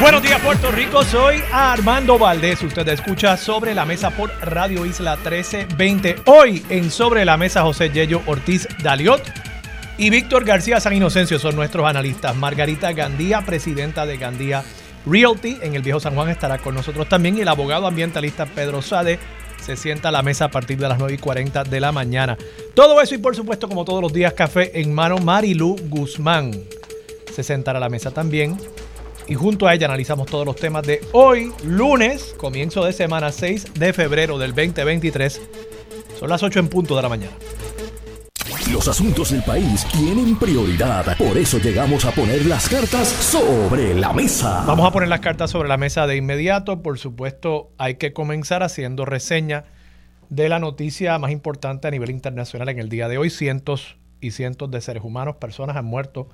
Buenos días Puerto Rico, soy Armando Valdés. Usted escucha Sobre la Mesa por Radio Isla 1320. Hoy en Sobre la Mesa José Yello Ortiz Daliot y Víctor García San Inocencio son nuestros analistas. Margarita Gandía, presidenta de Gandía Realty en el Viejo San Juan estará con nosotros también y el abogado ambientalista Pedro Sade se sienta a la mesa a partir de las 9 y 40 de la mañana. Todo eso y por supuesto como todos los días café en mano Marilu Guzmán se sentará a la mesa también y junto a ella analizamos todos los temas de hoy, lunes, comienzo de semana 6 de febrero del 2023. Son las 8 en punto de la mañana. Los asuntos del país tienen prioridad, por eso llegamos a poner las cartas sobre la mesa. Vamos a poner las cartas sobre la mesa de inmediato. Por supuesto, hay que comenzar haciendo reseña de la noticia más importante a nivel internacional en el día de hoy. Cientos y cientos de seres humanos, personas han muerto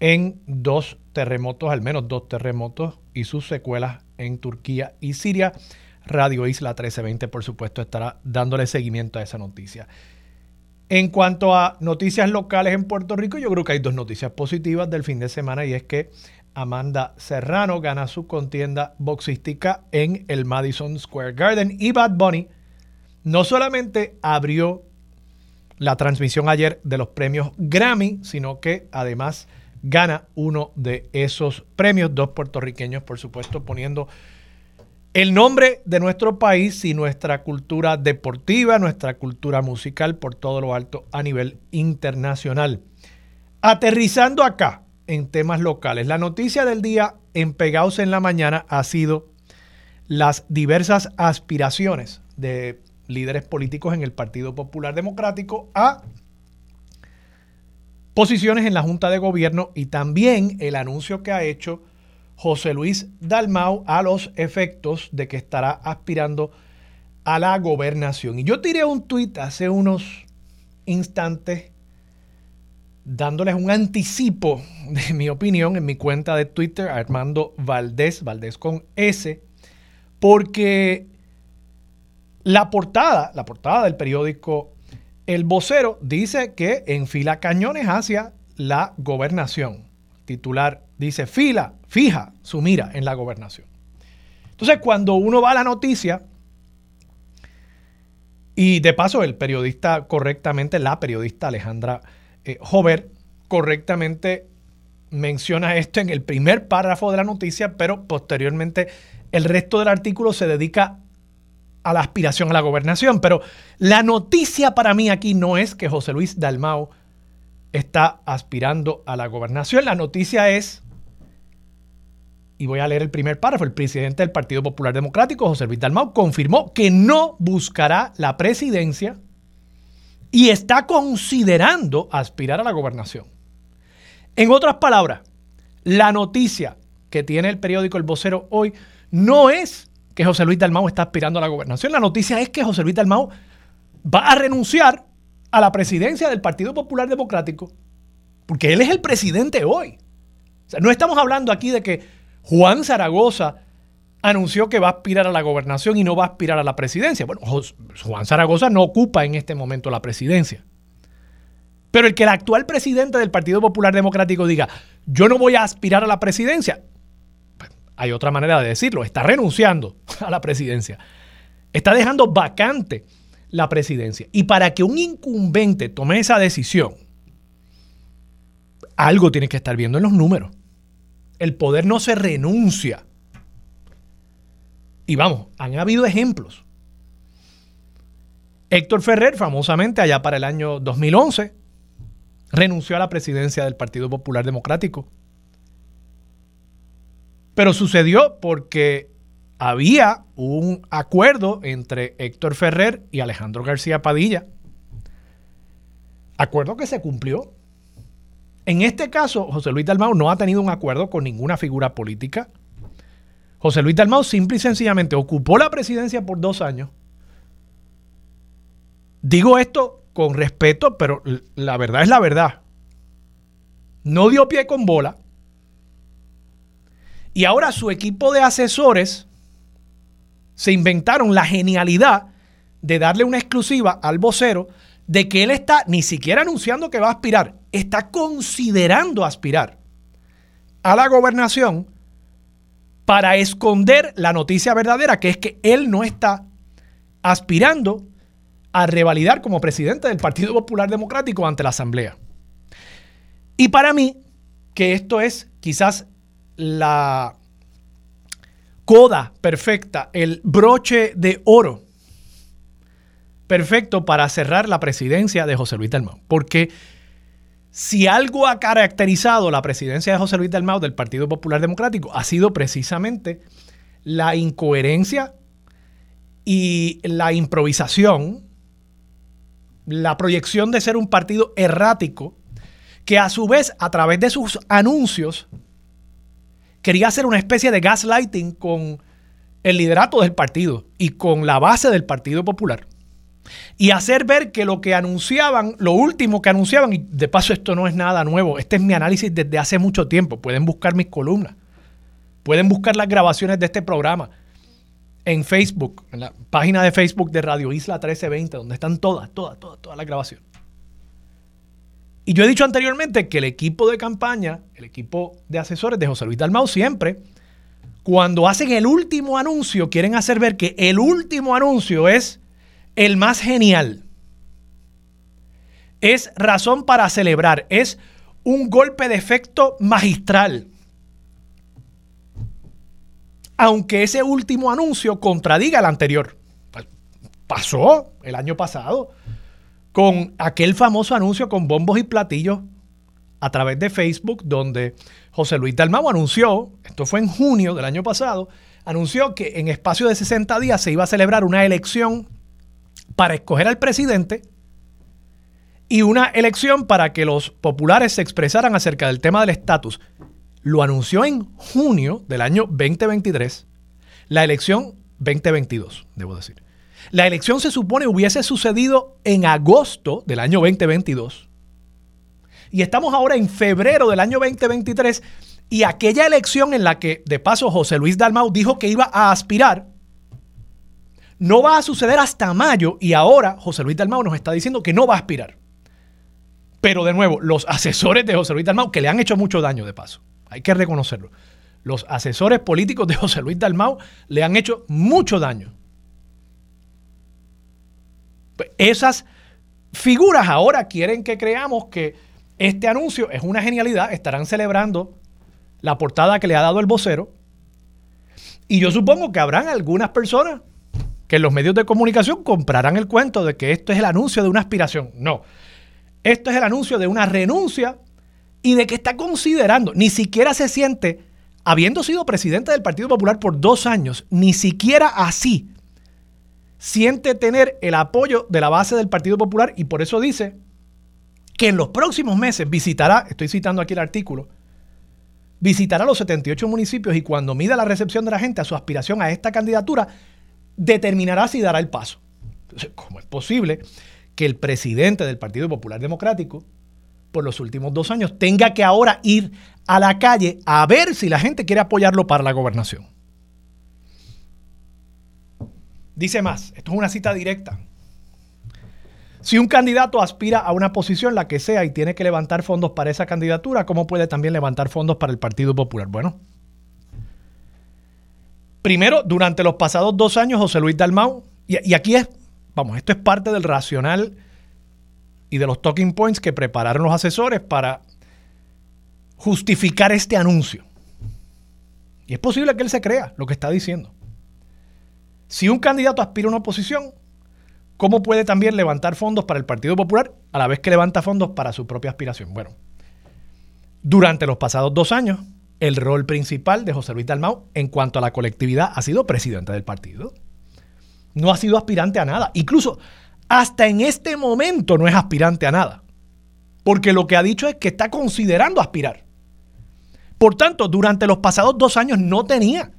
en dos terremotos, al menos dos terremotos y sus secuelas en Turquía y Siria. Radio Isla 1320, por supuesto, estará dándole seguimiento a esa noticia. En cuanto a noticias locales en Puerto Rico, yo creo que hay dos noticias positivas del fin de semana y es que Amanda Serrano gana su contienda boxística en el Madison Square Garden y Bad Bunny no solamente abrió la transmisión ayer de los premios Grammy, sino que además gana uno de esos premios. Dos puertorriqueños, por supuesto, poniendo el nombre de nuestro país y nuestra cultura deportiva, nuestra cultura musical por todo lo alto a nivel internacional. Aterrizando acá en temas locales, la noticia del día en Pegaos en la Mañana ha sido las diversas aspiraciones de líderes políticos en el Partido Popular Democrático a posiciones en la Junta de Gobierno y también el anuncio que ha hecho José Luis Dalmau a los efectos de que estará aspirando a la gobernación. Y yo tiré un tuit hace unos instantes dándoles un anticipo de mi opinión en mi cuenta de Twitter, Armando Valdés, Valdés con S, porque la portada, la portada del periódico el vocero dice que enfila cañones hacia la gobernación. Titular dice, fila, fija su mira en la gobernación. Entonces, cuando uno va a la noticia, y de paso el periodista correctamente, la periodista Alejandra eh, Jover, correctamente menciona esto en el primer párrafo de la noticia, pero posteriormente el resto del artículo se dedica a la aspiración a la gobernación. Pero la noticia para mí aquí no es que José Luis Dalmao está aspirando a la gobernación. La noticia es, y voy a leer el primer párrafo, el presidente del Partido Popular Democrático, José Luis Dalmau, confirmó que no buscará la presidencia y está considerando aspirar a la gobernación. En otras palabras, la noticia que tiene el periódico El Vocero hoy no es que José Luis Dalmau está aspirando a la gobernación. La noticia es que José Luis Dalmau va a renunciar a la presidencia del Partido Popular Democrático, porque él es el presidente hoy. no estamos hablando aquí de que Juan Zaragoza anunció que va a aspirar a la gobernación y no va a aspirar a la presidencia. Bueno, Juan Zaragoza no ocupa en este momento la presidencia. Pero el que el actual presidente del Partido Popular Democrático diga, yo no voy a aspirar a la presidencia, hay otra manera de decirlo, está renunciando a la presidencia. Está dejando vacante la presidencia. Y para que un incumbente tome esa decisión, algo tiene que estar viendo en los números. El poder no se renuncia. Y vamos, han habido ejemplos. Héctor Ferrer, famosamente allá para el año 2011, renunció a la presidencia del Partido Popular Democrático pero sucedió porque había un acuerdo entre Héctor Ferrer y Alejandro García Padilla. Acuerdo que se cumplió. En este caso, José Luis Dalmau no ha tenido un acuerdo con ninguna figura política. José Luis Dalmau simple y sencillamente ocupó la presidencia por dos años digo esto con respeto, pero la verdad es la verdad. No dio pie con bola. Y ahora su equipo de asesores se inventaron la genialidad de darle una exclusiva al vocero de que él está ni siquiera anunciando que va a aspirar, está considerando aspirar a la gobernación para esconder la noticia verdadera, que es que él no está aspirando a revalidar como presidente del Partido Popular Democrático ante la Asamblea. Y para mí, que esto es quizás la coda perfecta, el broche de oro perfecto para cerrar la presidencia de José Luis Dalmau. Porque si algo ha caracterizado la presidencia de José Luis Dalmau del Partido Popular Democrático ha sido precisamente la incoherencia y la improvisación, la proyección de ser un partido errático, que a su vez a través de sus anuncios quería hacer una especie de gaslighting con el liderato del partido y con la base del Partido Popular y hacer ver que lo que anunciaban, lo último que anunciaban, y de paso esto no es nada nuevo, este es mi análisis desde hace mucho tiempo, pueden buscar mis columnas, pueden buscar las grabaciones de este programa en Facebook, en la página de Facebook de Radio Isla 1320, donde están todas, todas, todas, todas las grabaciones. Y yo he dicho anteriormente que el equipo de campaña, el equipo de asesores de José Luis Dalmau siempre, cuando hacen el último anuncio, quieren hacer ver que el último anuncio es el más genial. Es razón para celebrar, es un golpe de efecto magistral. Aunque ese último anuncio contradiga el anterior. Pasó el año pasado con aquel famoso anuncio con bombos y platillos a través de Facebook, donde José Luis Dalmau anunció, esto fue en junio del año pasado, anunció que en espacio de 60 días se iba a celebrar una elección para escoger al presidente y una elección para que los populares se expresaran acerca del tema del estatus. Lo anunció en junio del año 2023, la elección 2022, debo decir. La elección se supone hubiese sucedido en agosto del año 2022. Y estamos ahora en febrero del año 2023 y aquella elección en la que, de paso, José Luis Dalmau dijo que iba a aspirar, no va a suceder hasta mayo y ahora José Luis Dalmau nos está diciendo que no va a aspirar. Pero de nuevo, los asesores de José Luis Dalmau, que le han hecho mucho daño de paso, hay que reconocerlo. Los asesores políticos de José Luis Dalmau le han hecho mucho daño. Esas figuras ahora quieren que creamos que este anuncio es una genialidad, estarán celebrando la portada que le ha dado el vocero. Y yo supongo que habrán algunas personas que los medios de comunicación comprarán el cuento de que esto es el anuncio de una aspiración. No, esto es el anuncio de una renuncia y de que está considerando, ni siquiera se siente, habiendo sido presidente del Partido Popular por dos años, ni siquiera así siente tener el apoyo de la base del Partido Popular y por eso dice que en los próximos meses visitará, estoy citando aquí el artículo, visitará los 78 municipios y cuando mida la recepción de la gente a su aspiración a esta candidatura, determinará si dará el paso. Entonces, ¿cómo es posible que el presidente del Partido Popular Democrático, por los últimos dos años, tenga que ahora ir a la calle a ver si la gente quiere apoyarlo para la gobernación? Dice más, esto es una cita directa. Si un candidato aspira a una posición, la que sea, y tiene que levantar fondos para esa candidatura, ¿cómo puede también levantar fondos para el Partido Popular? Bueno, Primero, durante los pasados dos años, José Luis Dalmau, y, aquí es, vamos, esto es parte del racional y de los talking points que prepararon los asesores para justificar este anuncio. Y es posible que él se crea lo que está diciendo. Si un candidato aspira a una oposición, ¿cómo puede también levantar fondos para el Partido Popular a la vez que levanta fondos para su propia aspiración? Bueno, durante los pasados dos años, el rol principal de José Luis Dalmau en cuanto a la colectividad ha sido presidente del partido. No ha sido aspirante a nada. Incluso hasta en este momento no es aspirante a nada. Porque lo que ha dicho es que está considerando aspirar. Por tanto, durante los pasados dos años no tenía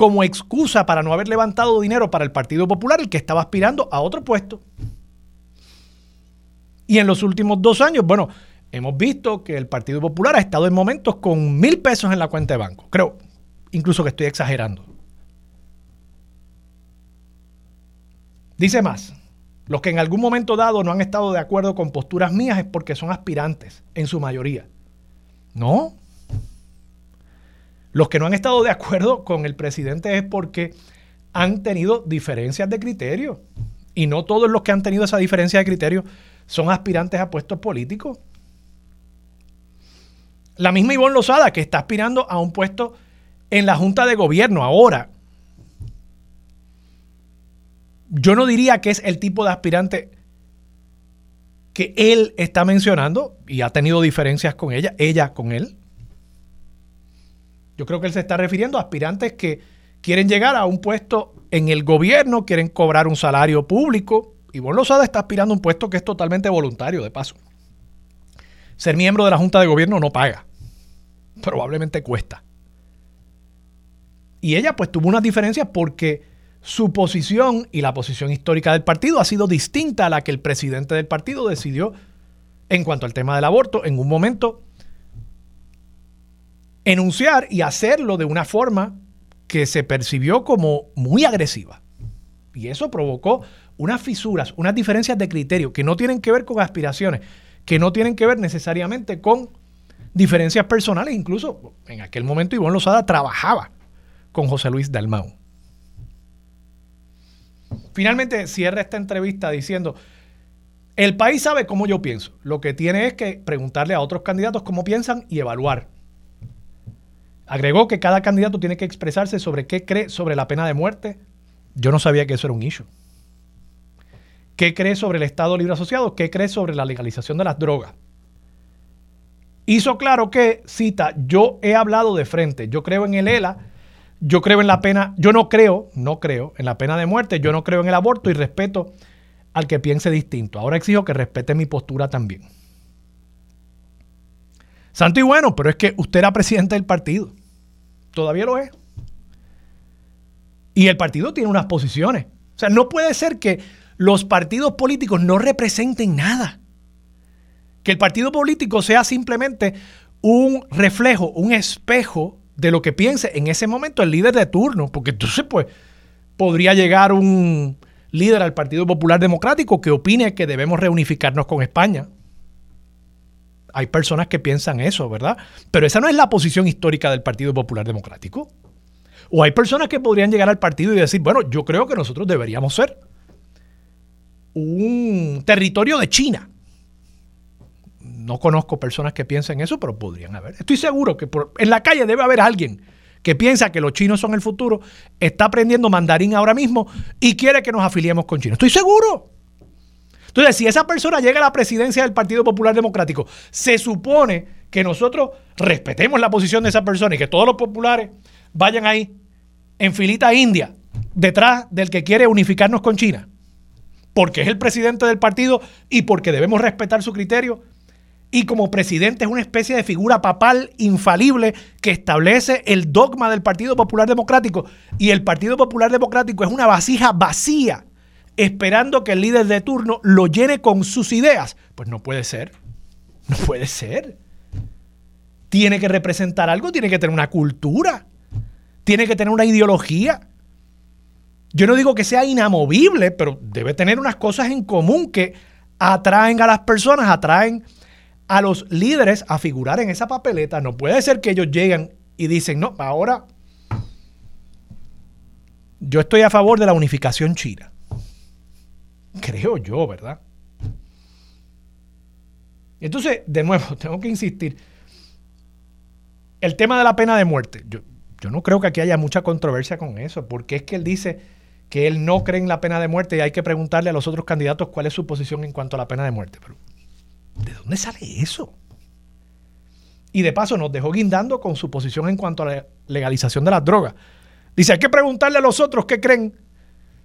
como excusa para no haber levantado dinero para el Partido Popular el que estaba aspirando a otro puesto. Y en los últimos dos años, bueno, hemos visto que el Partido Popular ha estado en momentos con mil pesos en la cuenta de banco. Creo, incluso que estoy exagerando. Dice más, los que en algún momento dado no han estado de acuerdo con posturas mías es porque son aspirantes, en su mayoría. No. Los que no han estado de acuerdo con el presidente es porque han tenido diferencias de criterio. Y no todos los que han tenido esa diferencia de criterio son aspirantes a puestos políticos. La misma Ivonne Lozada, que está aspirando a un puesto en la Junta de Gobierno ahora. Yo no diría que es el tipo de aspirante que él está mencionando y ha tenido diferencias con ella, ella con él. Yo creo que él se está refiriendo a aspirantes que quieren llegar a un puesto en el gobierno, quieren cobrar un salario público. Ivonne Lozada está aspirando a un puesto que es totalmente voluntario, de paso. Ser miembro de la Junta de Gobierno no paga. Probablemente cuesta. Y ella pues tuvo unas diferencias porque su posición y la posición histórica del partido ha sido distinta a la que el presidente del partido decidió en cuanto al tema del aborto en un momento enunciar y hacerlo de una forma que se percibió como muy agresiva. Y eso provocó unas fisuras, unas diferencias de criterio que no tienen que ver con aspiraciones, que no tienen que ver necesariamente con diferencias personales. Incluso en aquel momento Ivonne Lozada trabajaba con José Luis Dalmau. Finalmente cierra esta entrevista diciendo, el país sabe cómo yo pienso. Lo que tiene es que preguntarle a otros candidatos cómo piensan y evaluar. Agregó que cada candidato tiene que expresarse sobre qué cree sobre la pena de muerte. Yo no sabía que eso era un issue. ¿Qué cree sobre el Estado Libre Asociado? ¿Qué cree sobre la legalización de las drogas? Hizo claro que, cita, yo he hablado de frente, yo creo en el ELA, yo creo en la pena, yo no creo, no creo en la pena de muerte, yo no creo en el aborto y respeto al que piense distinto. Ahora exijo que respete mi postura también. Santo y bueno, pero es que usted era presidente del partido. Todavía lo es. Y el partido tiene unas posiciones. O sea, no puede ser que los partidos políticos no representen nada. Que el partido político sea simplemente un reflejo, un espejo de lo que piense en ese momento el líder de turno. Porque entonces, pues, podría llegar un líder al Partido Popular Democrático que opine que debemos reunificarnos con España. Hay personas que piensan eso, ¿verdad? Pero esa no es la posición histórica del Partido Popular Democrático. O hay personas que podrían llegar al partido y decir, bueno, yo creo que nosotros deberíamos ser un territorio de China. No conozco personas que piensen eso, pero podrían haber. Estoy seguro que en la calle debe haber alguien que piensa que los chinos son el futuro, está aprendiendo mandarín ahora mismo y quiere que nos afiliemos con China. Estoy seguro. Entonces, si esa persona llega a la presidencia del Partido Popular Democrático, se supone que nosotros respetemos la posición de esa persona y que todos los populares vayan ahí en filita india detrás del que quiere unificarnos con China, porque es el presidente del partido y porque debemos respetar su criterio. Y como presidente es una especie de figura papal infalible que establece el dogma del Partido Popular Democrático. Y el Partido Popular Democrático es una vasija vacía esperando que el líder de turno lo llene con sus ideas. Pues no puede ser. No puede ser. Tiene que representar algo, tiene que tener una cultura, tiene que tener una ideología. Yo no digo que sea inamovible, pero debe tener unas cosas en común que atraen a las personas, atraen a los líderes a figurar en esa papeleta. No puede ser que ellos lleguen y dicen, no, ahora yo estoy a favor de la unificación china. Creo yo, ¿verdad? Entonces, de nuevo, tengo que insistir. El tema de la pena de muerte. Yo, yo no creo que aquí haya mucha controversia con eso, porque es que él dice que él no cree en la pena de muerte y hay que preguntarle a los otros candidatos cuál es su posición en cuanto a la pena de muerte. Pero, ¿de dónde sale eso? Y de paso nos dejó guindando con su posición en cuanto a la legalización de las drogas. Dice, hay que preguntarle a los otros qué creen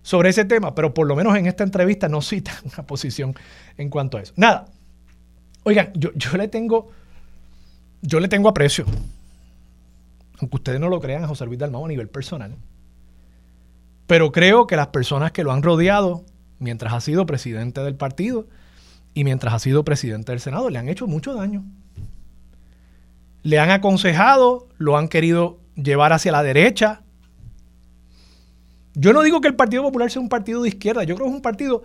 sobre ese tema, pero por lo menos en esta entrevista no cita una posición en cuanto a eso. Nada. Oigan, yo, le tengo, yo le tengo aprecio, aunque ustedes no lo crean, a José Luis Dalmau a nivel personal. Pero creo que las personas que lo han rodeado mientras ha sido presidente del partido y mientras ha sido presidente del Senado, le han hecho mucho daño. Le han aconsejado, lo han querido llevar hacia la derecha. Yo no digo que el Partido Popular sea un partido de izquierda, yo creo que es un partido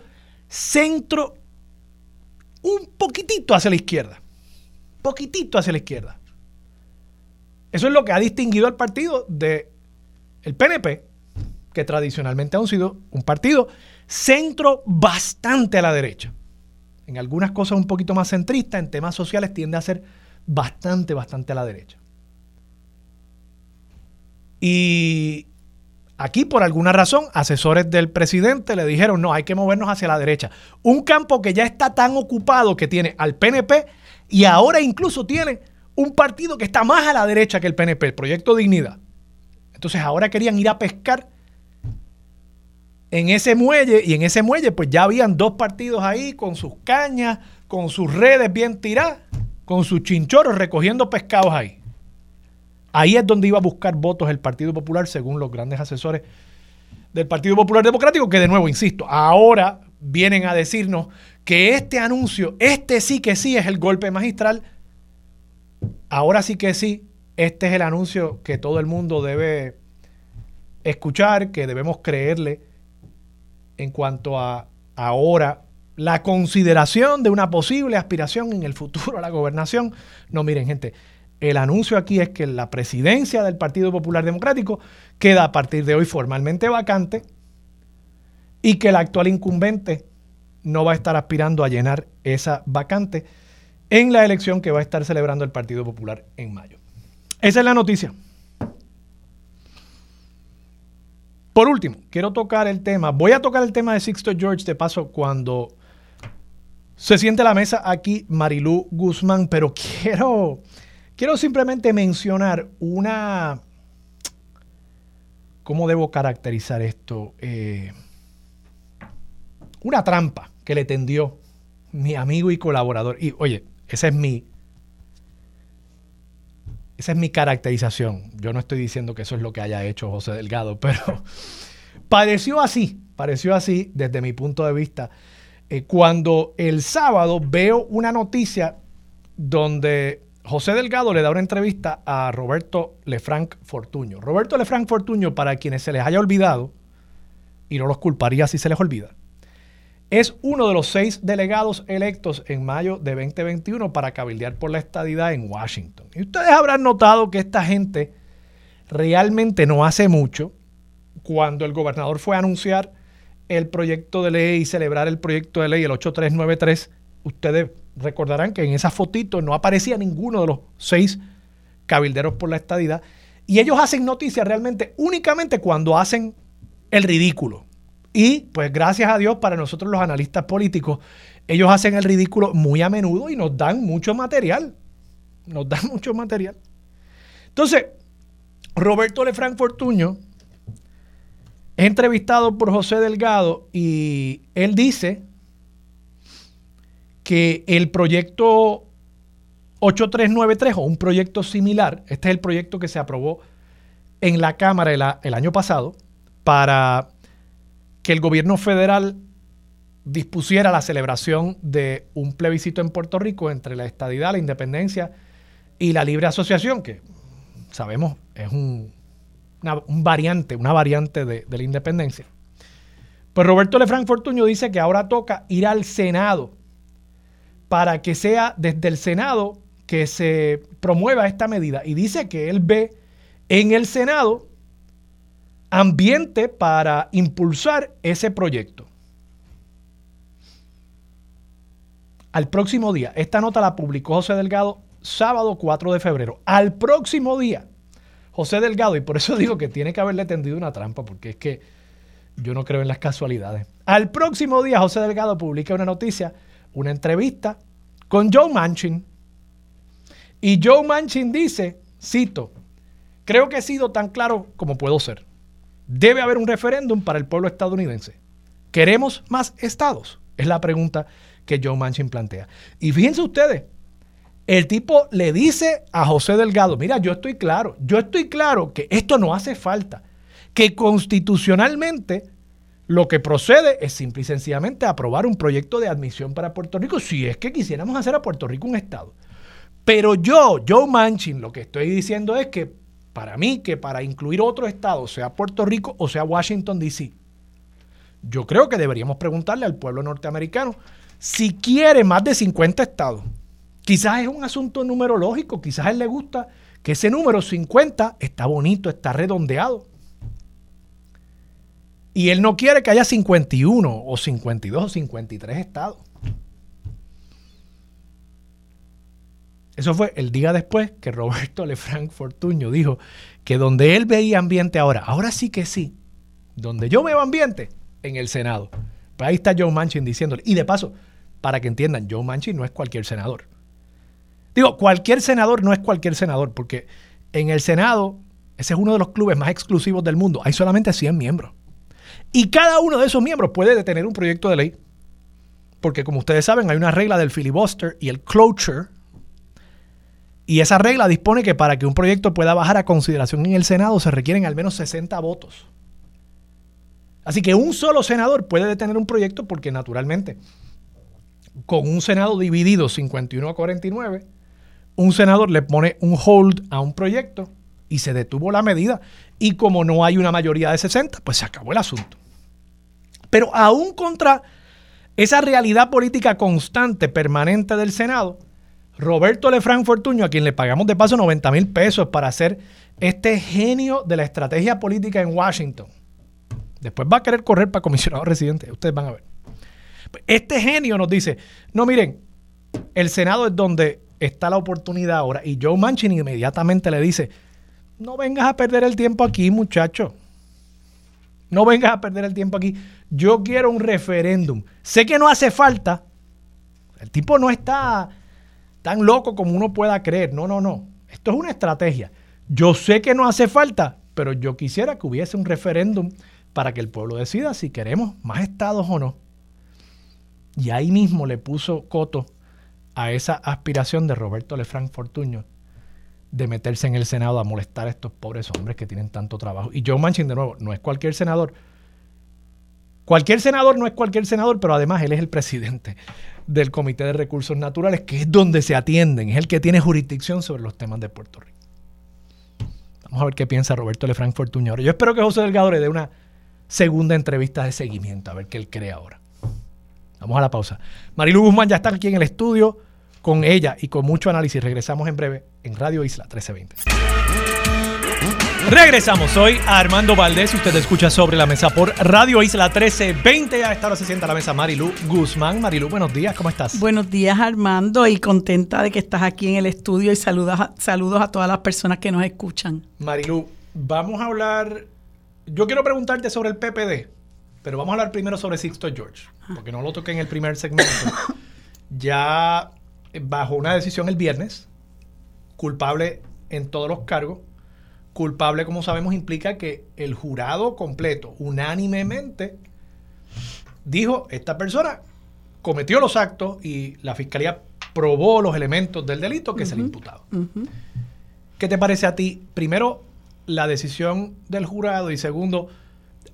centro, un poquitito hacia la izquierda. Poquitito hacia la izquierda. Eso es lo que ha distinguido al partido el PNP, que tradicionalmente ha sido un partido centro bastante a la derecha. En algunas cosas un poquito más centrista, en temas sociales tiende a ser bastante, bastante a la derecha. Y aquí, por alguna razón, asesores del presidente le dijeron, no, hay que movernos hacia la derecha. Un campo que ya está tan ocupado que tiene al PNP y ahora incluso tiene un partido que está más a la derecha que el PNP, el Proyecto Dignidad. Entonces ahora querían ir a pescar en ese muelle y en ese muelle pues ya habían dos partidos ahí con sus cañas, con sus redes bien tiradas, con sus chinchorros recogiendo pescados ahí. Ahí es donde iba a buscar votos el Partido Popular según los grandes asesores del Partido Popular Democrático, que de nuevo, insisto, ahora vienen a decirnos que este anuncio, este sí que sí es el golpe magistral, ahora sí que sí, este es el anuncio que todo el mundo debe escuchar, que debemos creerle en cuanto a ahora la consideración de una posible aspiración en el futuro a la gobernación. No, miren, gente, el anuncio aquí es que la presidencia del Partido Popular Democrático queda a partir de hoy formalmente vacante y que el actual incumbente no va a estar aspirando a llenar esa vacante en la elección que va a estar celebrando el Partido Popular en mayo. Esa es la noticia. Por último, quiero tocar el tema, voy a tocar el tema de Sixto George de paso cuando se siente la mesa aquí Marilú Guzmán, pero quiero, quiero simplemente mencionar una, ¿cómo debo caracterizar esto? Eh, una trampa que le tendió mi amigo y colaborador. Y oye, esa es mi, esa es mi caracterización. Yo no estoy diciendo que eso es lo que haya hecho José Delgado, pero pareció así, pareció así desde mi punto de vista. Eh, cuando el sábado veo una noticia donde José Delgado le da una entrevista a Roberto Lefranc Fortuño. Roberto Lefranc Fortuño, para quienes se les haya olvidado, y no los culparía si se les olvida, es uno de los seis delegados electos en mayo de 2021 para cabildear por la estadidad en Washington. Y ustedes habrán notado que esta gente realmente no hace mucho. Cuando el gobernador fue a anunciar el proyecto de ley y celebrar el proyecto de ley, el 8393, ustedes recordarán que en esa fotito no aparecía ninguno de los seis cabilderos por la estadidad. Y ellos hacen noticias realmente únicamente cuando hacen el ridículo. Y pues gracias a Dios para nosotros los analistas políticos, ellos hacen el ridículo muy a menudo y nos dan mucho material. Nos dan mucho material. Entonces, Roberto Lefranc Fortuño es entrevistado por José Delgado y él dice que el proyecto 8393 o un proyecto similar, este es el proyecto que se aprobó en la Cámara el, año pasado para que el gobierno federal dispusiera la celebración de un plebiscito en Puerto Rico entre la estadidad, la independencia y la libre asociación, que sabemos es un, una, variante, una variante de, de, la independencia. Pues Roberto Lefranc Fortuño dice que ahora toca ir al Senado para que sea desde el Senado que se promueva esta medida. Y dice que él ve en el Senado ambiente para impulsar ese proyecto. Al próximo día, esta nota la publicó José Delgado sábado 4 de febrero. Al próximo día, José Delgado, y por eso digo que tiene que haberle tendido una trampa, porque es que yo no creo en las casualidades. Al próximo día, José Delgado publica una noticia, una entrevista con Joe Manchin. Y Joe Manchin dice, cito, creo que he sido tan claro como puedo ser. Debe haber un referéndum para el pueblo estadounidense. ¿Queremos más estados? Es la pregunta que Joe Manchin plantea. Y fíjense ustedes, el tipo le dice a José Delgado, mira, yo estoy claro, yo estoy claro que esto no hace falta, que constitucionalmente lo que procede es simple y sencillamente aprobar un proyecto de admisión para Puerto Rico, si es que quisiéramos hacer a Puerto Rico un Estado. Pero yo, Joe Manchin, lo que estoy diciendo es que para mí, que para incluir otro Estado, sea Puerto Rico o sea Washington, D.C., yo creo que deberíamos preguntarle al pueblo norteamericano si quiere más de 50 estados. Quizás es un asunto numerológico, quizás a él le gusta que ese número 50 está bonito, está redondeado. Y él no quiere que haya 51 o 52 o 53 estados. Eso fue el día después que Roberto Lefranc Fortuño dijo que donde él veía ambiente ahora, ahora sí que sí, donde yo veo ambiente, en el Senado. Pues ahí está Joe Manchin diciéndole. Y de paso, para que entiendan, Joe Manchin no es cualquier senador. Digo, cualquier senador no es cualquier senador, porque en el Senado, ese es uno de los clubes más exclusivos del mundo, hay solamente 100 miembros. Y cada uno de esos miembros puede detener un proyecto de ley, porque como ustedes saben, hay una regla del filibuster y el cloture, y esa regla dispone que para que un proyecto pueda bajar a consideración en el Senado se requieren al menos 60 votos. Así que un solo senador puede detener un proyecto porque naturalmente, con un Senado dividido 51 a 49, un senador le pone un hold a un proyecto y se detuvo la medida. Y como no hay una mayoría de 60, pues se acabó el asunto. Pero aún contra esa realidad política constante, permanente del Senado, Roberto Lefranc Fortuño, a quien le pagamos de paso 90 mil pesos para ser este genio de la estrategia política en Washington, Después va a querer correr para comisionado residente. Ustedes van a ver. Este genio nos dice, no miren, el Senado es donde está la oportunidad ahora. Y Joe Manchin inmediatamente le dice, no vengas a perder el tiempo aquí, muchacho. No vengas a perder el tiempo aquí. Yo quiero un referéndum. Sé que no hace falta. El tipo no está tan loco como uno pueda creer. No, no, no. Esto es una estrategia. Yo sé que no hace falta, pero yo quisiera que hubiese un referéndum para que el pueblo decida si queremos más estados o no. Y ahí mismo le puso coto a esa aspiración de Roberto Lefranc Fortuño de meterse en el Senado a molestar a estos pobres hombres que tienen tanto trabajo. Y Joe Manchin, de nuevo, no es cualquier senador. Cualquier senador no es cualquier senador, pero además él es el presidente del Comité de Recursos Naturales, que es donde se atienden, es el que tiene jurisdicción sobre los temas de Puerto Rico. Vamos a ver qué piensa Roberto Lefranc Fortuño ahora. Yo espero que José Delgado le dé una segunda entrevista de seguimiento, a ver qué él cree ahora. Vamos a la pausa. Marilu Guzmán ya está aquí en el estudio con ella y con mucho análisis. Regresamos en breve en Radio Isla 1320. Regresamos, soy Armando Valdés usted escucha sobre la mesa por Radio Isla 1320. A esta hora se sienta a la mesa Marilu Guzmán. Marilu, buenos días, ¿cómo estás? Buenos días, Armando, y contenta de que estás aquí en el estudio y saludos a, saludos a todas las personas que nos escuchan. Marilu, vamos a hablar yo quiero preguntarte sobre el PPD, pero vamos a hablar primero sobre Sixto George, porque no lo toqué en el primer segmento. ya bajo una decisión el viernes, culpable en todos los cargos. Culpable, como sabemos, implica que el jurado completo, unánimemente, dijo, esta persona cometió los actos y la fiscalía probó los elementos del delito que se le imputaba. ¿Qué te parece a ti? Primero, la decisión del jurado y segundo,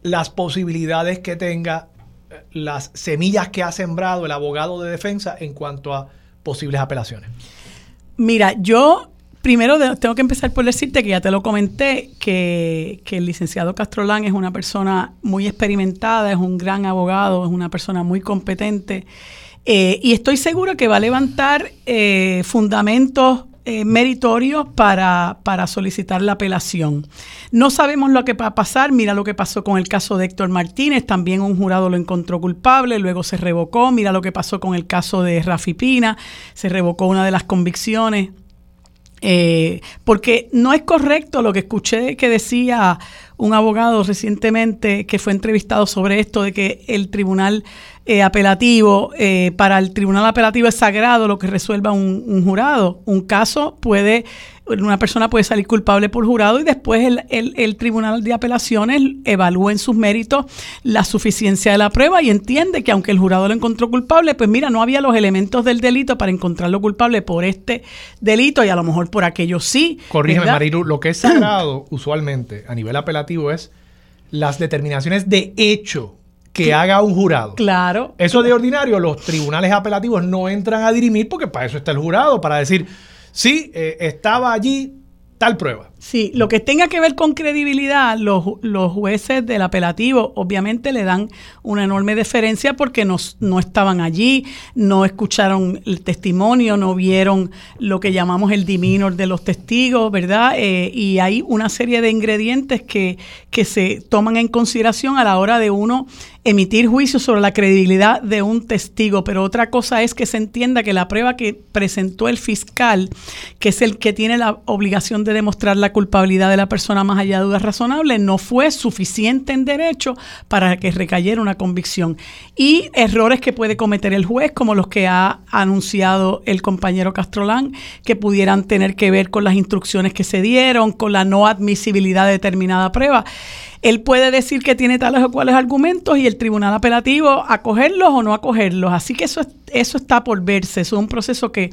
las posibilidades que tenga, eh, las semillas que ha sembrado el abogado de defensa en cuanto a posibles apelaciones. Mira, yo primero tengo que empezar por decirte que ya te lo comenté, que, el licenciado Castrolán es una persona muy experimentada, es un gran abogado, es una persona muy competente. Eh, y estoy seguro que va a levantar eh, fundamentos eh, meritorios para, para, solicitar la apelación. No sabemos lo que va a pasar. Mira lo que pasó con el caso de Héctor Martínez. También un jurado lo encontró culpable, luego se revocó. Mira lo que pasó con el caso de Rafi Pina. Se revocó una de las convicciones. Eh, porque no es correcto lo que escuché que decía un abogado recientemente que fue entrevistado sobre esto, de que el tribunal eh, apelativo, eh, para el tribunal apelativo es sagrado lo que resuelva un, jurado. Un caso puede, una persona puede salir culpable por jurado y después el, tribunal de apelaciones evalúa en sus méritos la suficiencia de la prueba y entiende que aunque el jurado lo encontró culpable, pues mira, no había los elementos del delito para encontrarlo culpable por este delito y a lo mejor por aquello sí. Corrígeme, Marilu, lo que es sagrado usualmente a nivel apelativo es las determinaciones de hecho que haga un jurado. Claro. Eso de ordinario, los tribunales apelativos no entran a dirimir porque para eso está el jurado, para decir, sí, eh, estaba allí tal prueba. Sí, lo que tenga que ver con credibilidad, los, los, jueces del apelativo obviamente le dan una enorme deferencia porque no, no, estaban allí, no escucharon el testimonio, no vieron lo que llamamos el diminor de los testigos, ¿verdad? Eh, y hay una serie de ingredientes que, que se toman en consideración a la hora de uno emitir juicio sobre la credibilidad de un testigo, pero otra cosa es que se entienda que la prueba que presentó el fiscal, que es el que tiene la obligación de demostrar la culpabilidad de la persona más allá de dudas razonables, no fue suficiente en derecho para que recayera una convicción. Y errores que puede cometer el juez, como los que ha anunciado el compañero Castrolán, que pudieran tener que ver con las instrucciones que se dieron, con la no admisibilidad de determinada prueba él puede decir que tiene tales o cuales argumentos y el tribunal apelativo acogerlos o no acogerlos. Así que eso, eso está por verse. Es un proceso que,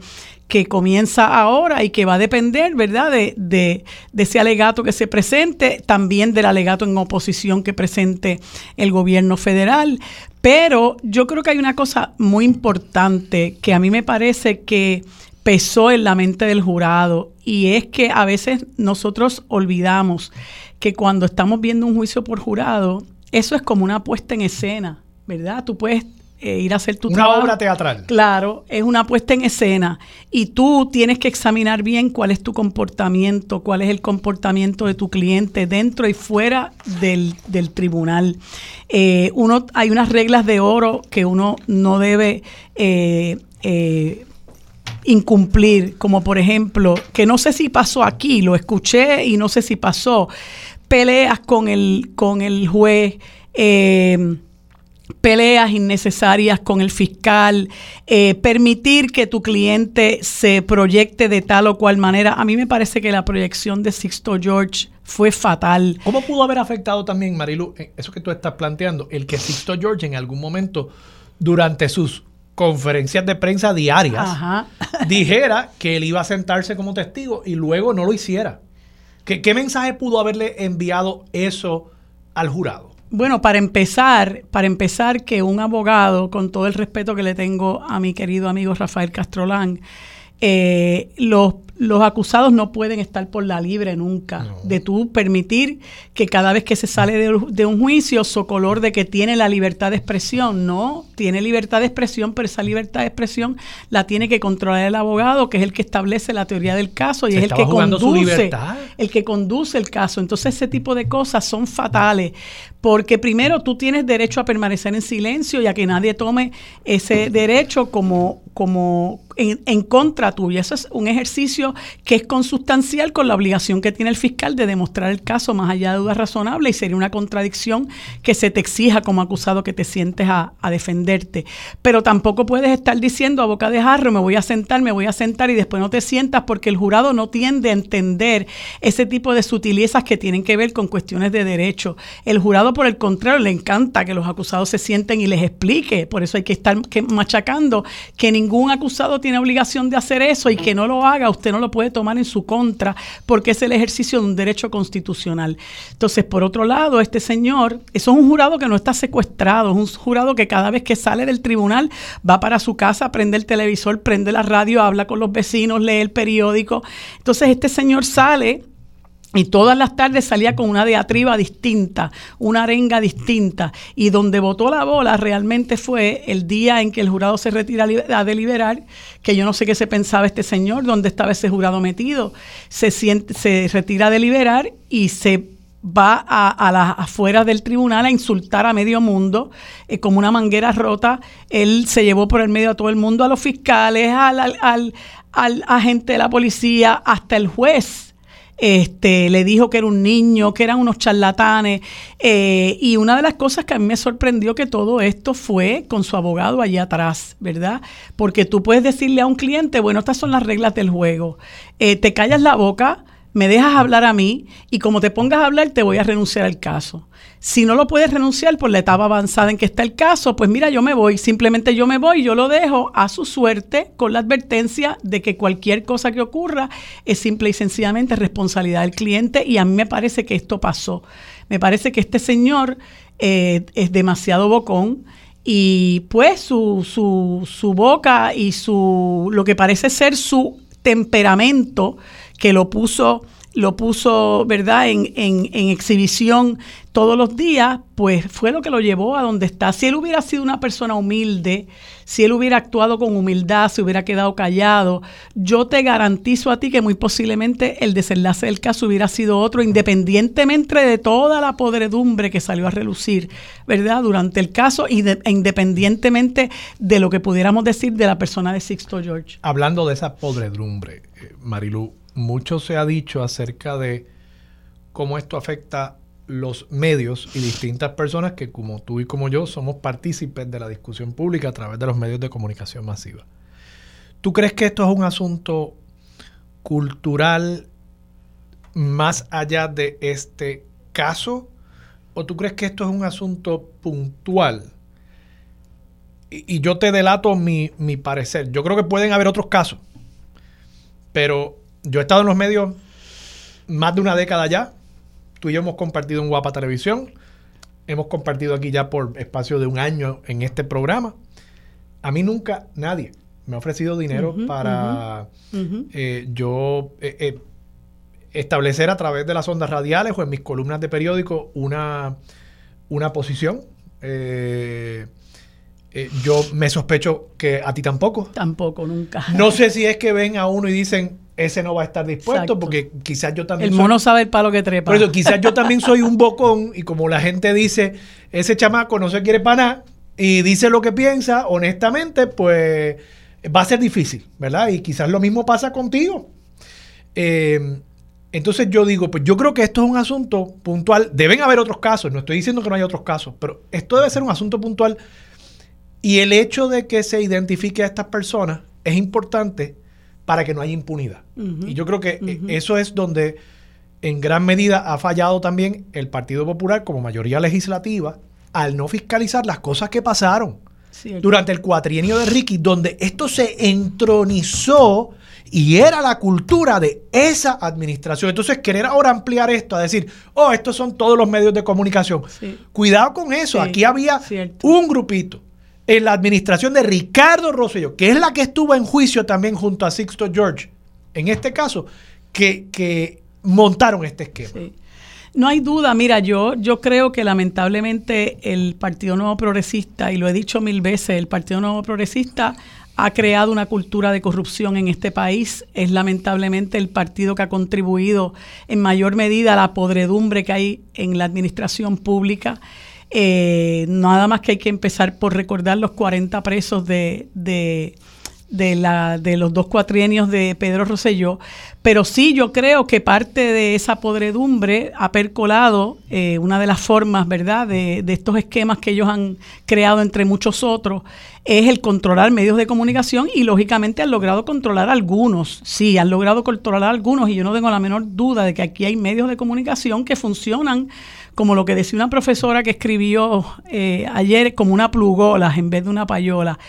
que comienza ahora y que va a depender, ¿verdad?, de, de, ese alegato que se presente, también del alegato en oposición que presente el gobierno federal. Pero yo creo que hay una cosa muy importante que a mí me parece que pesó en la mente del jurado y es que a veces nosotros olvidamos que cuando estamos viendo un juicio por jurado, eso es como una puesta en escena, ¿verdad? Tú puedes eh, ir a hacer tu una obra teatral. Claro, es una puesta en escena y tú tienes que examinar bien cuál es tu comportamiento, cuál es el comportamiento de tu cliente dentro y fuera del, tribunal. Eh, uno, hay unas reglas de oro que uno no debe eh, incumplir, como por ejemplo, que no sé si pasó aquí, lo escuché y no sé si pasó, peleas con el, con el juez, eh, peleas innecesarias con el fiscal, eh, permitir que tu cliente se proyecte de tal o cual manera. A mí me parece que la proyección de Sixto George fue fatal. ¿Cómo pudo haber afectado también, Marilu, eh, eso que tú estás planteando, el que Sixto George en algún momento, durante sus conferencias de prensa diarias, dijera que él iba a sentarse como testigo y luego no lo hiciera? ¿Qué, mensaje pudo haberle enviado eso al jurado? Bueno, para empezar, para empezar que un abogado, con todo el respeto que le tengo a mi querido amigo Rafael Castrolán, eh, los los acusados no pueden estar por la libre nunca, de tú permitir que cada vez que se sale de, un juicio, color de que tiene la libertad de expresión, no, tiene libertad de expresión, pero esa libertad de expresión la tiene que controlar el abogado, que es el que establece la teoría del caso y es el que conduce, el que conduce el caso. Entonces ese tipo de cosas son fatales, porque primero tú tienes derecho a permanecer en silencio y a que nadie tome ese derecho como, como en, contra tuya. Eso es un ejercicio que es consustancial con la obligación que tiene el fiscal de demostrar el caso más allá de dudas razonables y sería una contradicción que se te exija como acusado que te sientes a, Pero tampoco puedes estar diciendo a boca de jarro, me voy a sentar, me voy a sentar y después no te sientas porque el jurado no tiende a entender ese tipo de sutilezas que tienen que ver con cuestiones de derecho. El jurado, por el contrario, le encanta que los acusados se sienten y les explique. Por eso hay que estar machacando que ningún acusado tiene obligación de hacer eso y que no lo haga, usted no lo puede tomar en su contra porque es el ejercicio de un derecho constitucional. Entonces, por otro lado, este señor, eso es un jurado que no está secuestrado, es un jurado que cada vez que sale del tribunal va para su casa, prende el televisor, prende la radio, habla con los vecinos, lee el periódico. Entonces, este señor sale y todas las tardes salía con una diatriba distinta, una arenga distinta. Y donde votó la bola realmente fue el día en que el jurado se retira a deliberar, que yo no sé qué se pensaba este señor, dónde estaba ese jurado metido. Se, siente, se retira a deliberar y se va a, las afueras del tribunal a insultar a medio mundo eh, como una manguera rota. Él se llevó por el medio a todo el mundo, a los fiscales, al, al, al agente de la policía, hasta el juez este, le dijo que era un niño, que eran unos charlatanes. Eh, y una de las cosas que a mí me sorprendió que todo esto fue con su abogado allá atrás, ¿verdad? Porque tú puedes decirle a un cliente, bueno, estas son las reglas del juego. Eh, te callas la boca, me dejas hablar a mí y como te pongas a hablar te voy a renunciar al caso. Si no lo puedes renunciar por la etapa avanzada en que está el caso, pues mira, yo me voy, simplemente yo me voy, yo lo dejo a su suerte con la advertencia de que cualquier cosa que ocurra es simple y sencillamente responsabilidad del cliente y a mí me parece que esto pasó. Me parece que este señor eh, es demasiado bocón y pues su, su, su boca y su lo que parece ser su temperamento que lo puso lo puso, ¿verdad?, en, en, en, exhibición todos los días, pues fue lo que lo llevó a donde está. Si él hubiera sido una persona humilde, si él hubiera actuado con humildad, si hubiera quedado callado, yo te garantizo a ti que muy posiblemente el desenlace del caso hubiera sido otro, independientemente de toda la podredumbre que salió a relucir, ¿verdad?, durante el caso y e independientemente de lo que pudiéramos decir de la persona de Sixto George. Hablando de esa podredumbre, eh, Marilu, mucho se ha dicho acerca de cómo esto afecta los medios y distintas personas que como tú y como yo somos partícipes de la discusión pública a través de los medios de comunicación masiva. ¿Tú crees que esto es un asunto cultural más allá de este caso? ¿O tú crees que esto es un asunto puntual? Y, yo te delato mi, mi parecer. Yo creo que pueden haber otros casos, pero yo he estado en los medios más de una década ya. Tú y yo hemos compartido en Guapa Televisión. Hemos compartido aquí ya por espacio de un año en este programa. A mí nunca nadie me ha ofrecido dinero para eh, yo eh, eh, establecer a través de las ondas radiales o en mis columnas de periódico una, una posición. yo me sospecho que a ti tampoco. Tampoco, nunca. No sé si es que ven a uno y dicen, ese no va a estar dispuesto porque quizás yo también... El mono sabe el palo que trepa. Por eso, quizás yo también soy un bocón y como la gente dice, ese chamaco no se quiere para nada y dice lo que piensa, honestamente, pues va a ser difícil, ¿verdad? Y quizás lo mismo pasa contigo. Eh, entonces yo digo, pues yo creo que esto es un asunto puntual. Deben haber otros casos, no estoy diciendo que no haya otros casos, pero esto debe ser un asunto puntual. Y el hecho de que se identifique a estas personas es importante para que no haya impunidad. y yo creo que eh, eso es donde en gran medida ha fallado también el Partido Popular como mayoría legislativa al no fiscalizar las cosas que pasaron durante el cuatrienio de Ricky, donde esto se entronizó y era la cultura de esa administración. Entonces, querer ahora ampliar esto a decir, oh, estos son todos los medios de comunicación. Cuidado con eso. Aquí había un grupito en la administración de Ricardo Rosselló, que es la que estuvo en juicio también junto a Sixto George, en este caso, que, montaron este esquema. No hay duda, mira, yo, yo creo que lamentablemente el Partido Nuevo Progresista, y lo he dicho mil veces, el Partido Nuevo Progresista ha creado una cultura de corrupción en este país. Es lamentablemente el partido que ha contribuido en mayor medida a la podredumbre que hay en la administración pública. Eh, nada más que hay que empezar por recordar los 40 presos de, de, la, de los dos cuatrienios de Pedro Rosselló, pero sí yo creo que parte de esa podredumbre ha percolado eh, una de las formas, ¿verdad?, de, de, estos esquemas que ellos han creado entre muchos otros, es el controlar medios de comunicación y lógicamente han logrado controlar algunos, sí, han logrado controlar algunos y yo no tengo la menor duda de que aquí hay medios de comunicación que funcionan como lo que decía una profesora que escribió eh, ayer, como una plugola en vez de una payola.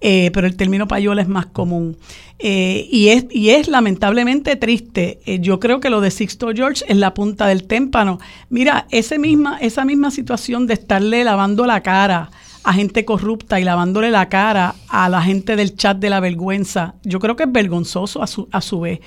Eh, pero el término payola es más común. Eh, y, es, y es lamentablemente triste. yo creo que lo de Sixto George es la punta del témpano. Mira, ese misma, esa misma situación de estarle lavando la cara a gente corrupta y lavándole la cara a la gente del chat de la vergüenza, yo creo que es vergonzoso a su, a su vez.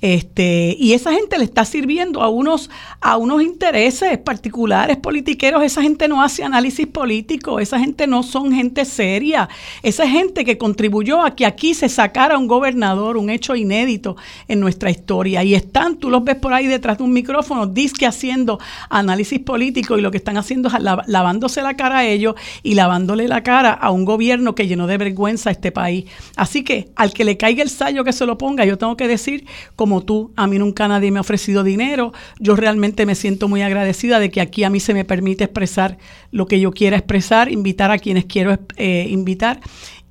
Este, y esa gente le está sirviendo a unos, a unos intereses particulares politiqueros. Esa gente no hace análisis político, esa gente no son gente seria. Esa gente que contribuyó a que aquí se sacara un gobernador, un hecho inédito en nuestra historia. Y están, tú los ves por ahí detrás de un micrófono, disque haciendo análisis político y lo que están haciendo es lavándose la cara a ellos y lavando la cara a un gobierno que llenó de vergüenza a este país. Así que al que le caiga el sallo que se lo ponga, yo tengo que decir, como tú, a mí nunca nadie me ha ofrecido dinero, yo realmente me siento muy agradecida de que aquí a mí se me permite expresar lo que yo quiera expresar, invitar a quienes quiero eh, invitar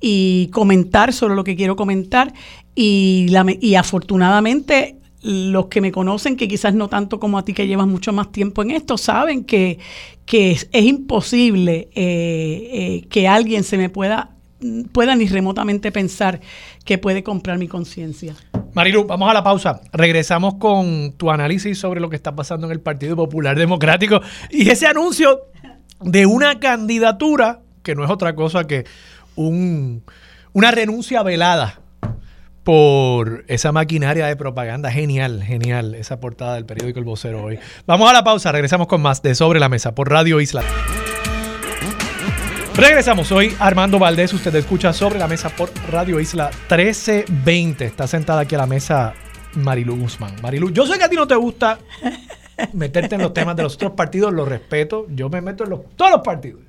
y comentar sobre lo que quiero comentar y, y afortunadamente los que me conocen, que quizás no tanto como a ti que llevas mucho más tiempo en esto, saben que, que es, imposible eh, eh, que alguien se me pueda, pueda ni remotamente pensar que puede comprar mi conciencia. Marilu, vamos a la pausa. Regresamos con tu análisis sobre lo que está pasando en el Partido Popular Democrático y ese anuncio de una candidatura que no es otra cosa que un, una renuncia velada por esa maquinaria de propaganda. Genial, genial, esa portada del periódico El Vocero hoy. Vamos a la pausa, regresamos con más de Sobre la Mesa por Radio Isla. Regresamos, soy Armando Valdés, usted escucha Sobre la Mesa por Radio Isla 1320. Está sentada aquí a la mesa Marilu Guzmán. Marilu, yo sé que a ti no te gusta meterte en los temas de los otros partidos, lo respeto, yo me meto en los, todos los partidos.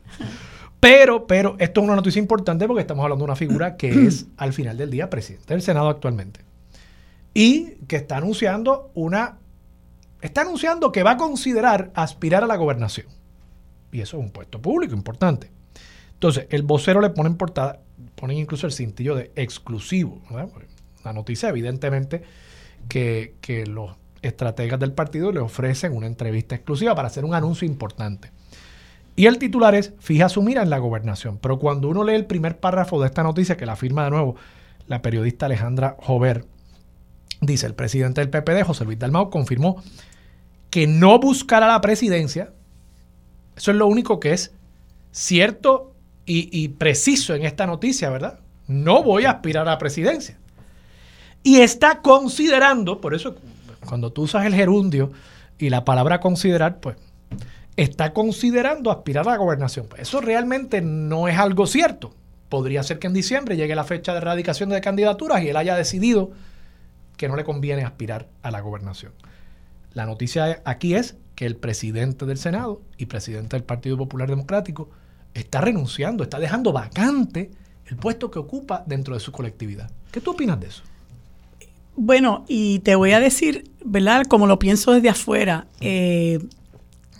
Pero, pero, esto es una noticia importante porque estamos hablando de una figura que es, al final del día, presidente del Senado actualmente. Y que está anunciando una. Está anunciando que va a considerar aspirar a la gobernación. Y eso es un puesto público importante. Entonces, el vocero le pone en portada, ponen incluso el cintillo de exclusivo. La noticia, evidentemente, que, que los estrategas del partido le ofrecen una entrevista exclusiva para hacer un anuncio importante. Y el titular es, fija su mira en la gobernación. Pero cuando uno lee el primer párrafo de esta noticia, que la firma de nuevo la periodista Alejandra Jover, dice, el presidente del PPD, José Luis Dalmau, confirmó que no buscará la presidencia. Eso es lo único que es cierto y, y preciso en esta noticia, ¿verdad? No voy a aspirar a la presidencia. Y está considerando, por eso cuando tú usas el gerundio y la palabra considerar, pues está considerando aspirar a la gobernación. Pues eso realmente no es algo cierto. Podría ser que en diciembre llegue la fecha de erradicación de candidaturas y él haya decidido que no le conviene aspirar a la gobernación. La noticia aquí es que el presidente del Senado y presidente del Partido Popular Democrático está renunciando, está dejando vacante el puesto que ocupa dentro de su colectividad. ¿Qué tú opinas de eso? Bueno, y te voy a decir, ¿verdad? Como lo pienso desde afuera, eh,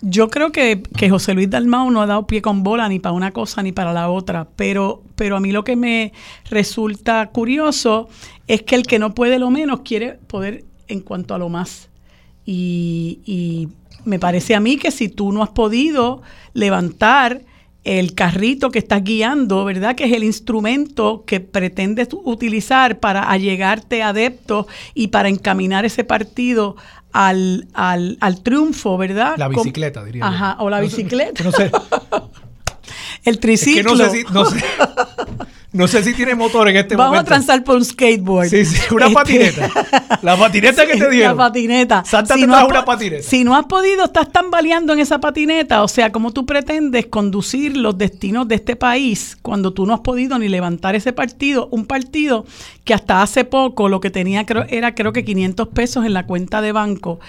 yo creo que, José Luis Dalmau no ha dado pie con bola ni para una cosa ni para la otra, pero, pero a mí lo que me resulta curioso es que el que no puede lo menos quiere poder en cuanto a lo más. Y, y me parece a mí que si tú no has podido levantar el carrito que estás guiando, ¿verdad? Que es el instrumento que pretendes utilizar para allegarte adeptos y para encaminar ese partido al, al, al triunfo, ¿verdad? La bicicleta, diría. Ajá, o la bicicleta. No sé. el triciclo. no sé si, no sé. No sé si tiene motor en este momento. Vamos a transar por un skateboard. Sí, sí, una este, patineta. La patineta que te dieron. La patineta. Santa si una patineta. Si no has podido, estás tambaleando en esa patineta. O sea, ¿cómo tú pretendes conducir los destinos de este país cuando tú no has podido ni levantar ese partido? Un partido que hasta hace poco lo que tenía creo, era creo que 500 pesos en la cuenta de banco.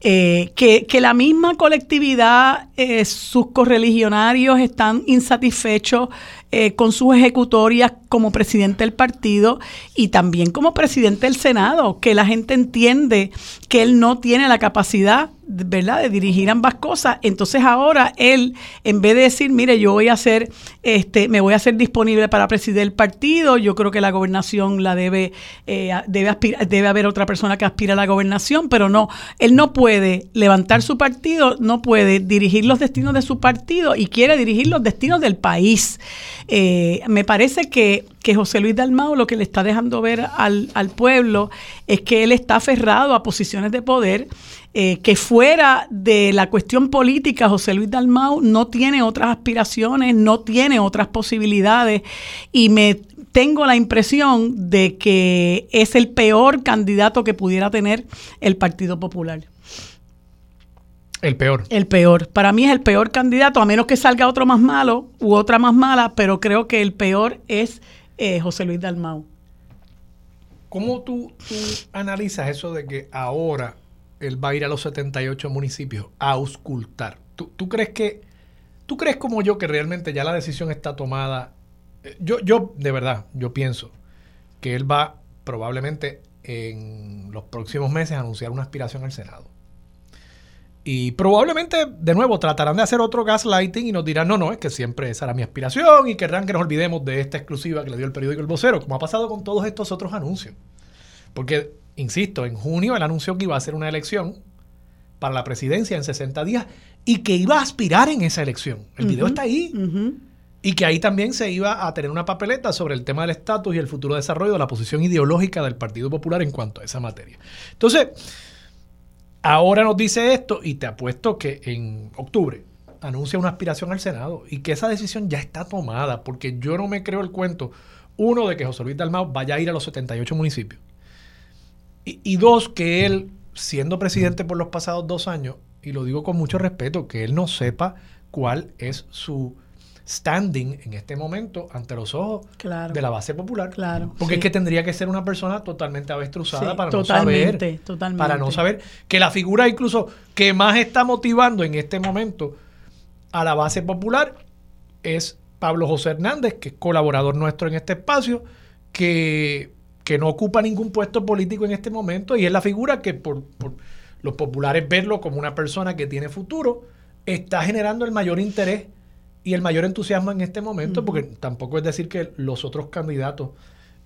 Eh, que, que, la misma colectividad, eh, sus correligionarios están insatisfechos eh, con sus ejecutorias como presidente del partido y también como presidente del Senado, que la gente entiende que él no tiene la capacidad ¿verdad? de dirigir ambas cosas. Entonces ahora él, en vez de decir, mire, yo voy a hacer, este, me voy a hacer disponible para presidir el partido, yo creo que la gobernación la debe, eh, debe, debe haber otra persona que aspira a la gobernación, pero no, él no puede levantar su partido, no puede dirigir los destinos de su partido y quiere dirigir los destinos del país. Eh, me parece que, que, José Luis Dalmau lo que le está dejando ver al, al pueblo es que él está aferrado a posiciones de poder eh, que fuera de la cuestión política, José Luis Dalmau no tiene otras aspiraciones, no tiene otras posibilidades y me tengo la impresión de que es el peor candidato que pudiera tener el Partido Popular. El peor. El peor. Para mí es el peor candidato, a menos que salga otro más malo u otra más mala, pero creo que el peor es eh, José Luis Dalmau. ¿Cómo tú, tú analizas eso de que ahora él va a ir a los 78 municipios a auscultar. ¿Tú, crees que, tú crees como yo que realmente ya la decisión está tomada? Eh, yo, yo, de verdad, yo pienso que él va probablemente en los próximos meses a anunciar una aspiración al Senado. Y probablemente, de nuevo, tratarán de hacer otro gaslighting y nos dirán, no, no, es que siempre esa era mi aspiración y querrán que nos olvidemos de esta exclusiva que le dio el periódico El Vocero, como ha pasado con todos estos otros anuncios. Porque insisto, en junio él anunció que iba a hacer una elección para la presidencia en 60 días y que iba a aspirar en esa elección. El video está ahí. Y que ahí también se iba a tener una papeleta sobre el tema del estatus y el futuro desarrollo de la posición ideológica del Partido Popular en cuanto a esa materia. Entonces, ahora nos dice esto y te apuesto que en octubre anuncia una aspiración al Senado y que esa decisión ya está tomada, porque yo no me creo el cuento, uno, de que José Luis Dalmau vaya a ir a los 78 municipios, y, y dos, que él, siendo presidente por los pasados dos años, y lo digo con mucho respeto, que él no sepa cuál es su standing en este momento ante los ojos de la base popular. Claro. Porque es que tendría que ser una persona totalmente avestruzada para no saber. Para no saber que la figura incluso que más está motivando en este momento a la base popular es Pablo José Hernández, que es colaborador nuestro en este espacio, que, que no ocupa ningún puesto político en este momento y es la figura que por, por los populares verlo como una persona que tiene futuro, está generando el mayor interés y el mayor entusiasmo en este momento, porque tampoco es decir que los otros candidatos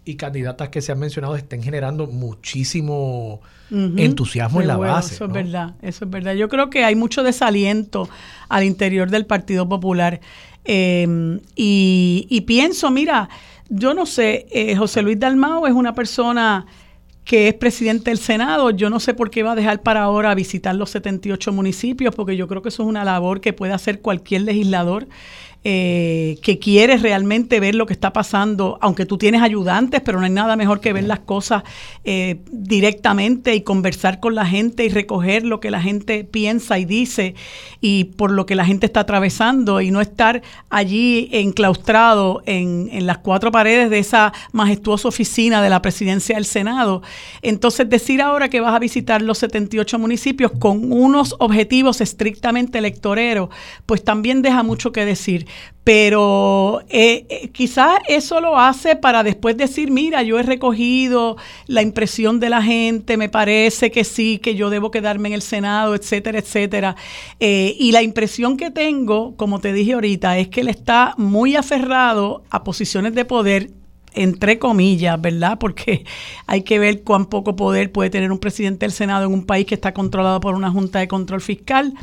y candidatas que se han mencionado estén generando muchísimo entusiasmo en la base. Eso es verdad, eso es verdad. Yo creo que hay mucho desaliento al interior del Partido Popular. Em, y, pienso, mira, yo no sé, eh, José Luis Dalmao es una persona que es presidente del Senado. Yo no sé por qué va a dejar para ahora visitar los 78 municipios, porque yo creo que eso es una labor que puede hacer cualquier legislador eh, que quieres realmente ver lo que está pasando, aunque tú tienes ayudantes, pero no hay nada mejor que ver las cosas eh, directamente y conversar con la gente y recoger lo que la gente piensa y dice y por lo que la gente está atravesando y no estar allí enclaustrado en, en las cuatro paredes de esa majestuosa oficina de la presidencia del Senado. Entonces decir ahora que vas a visitar los 78 municipios con unos objetivos estrictamente electoreros, pues también deja mucho que decir pero eh, eh, quizás eso lo hace para después decir, mira, yo he recogido la impresión de la gente, me parece que sí, que yo debo quedarme en el Senado, etcétera, etcétera. Eh, y la impresión que tengo, como te dije ahorita, es que él está muy aferrado a posiciones de poder entre comillas, ¿verdad? Porque hay que ver cuán poco poder puede tener un presidente del Senado en un país que está controlado por una junta de control fiscal.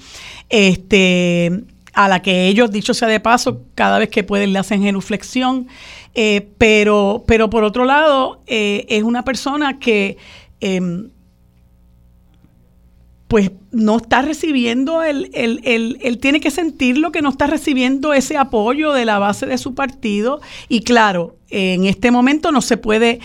Este, a la que ellos, dicho sea de paso, cada vez que pueden le hacen genuflexión. Eh, pero, pero por otro lado, eh, es una persona que em, pues no está recibiendo el, el, el, él tiene que sentirlo que no está recibiendo ese apoyo de la base de su partido y claro, en este momento no se puede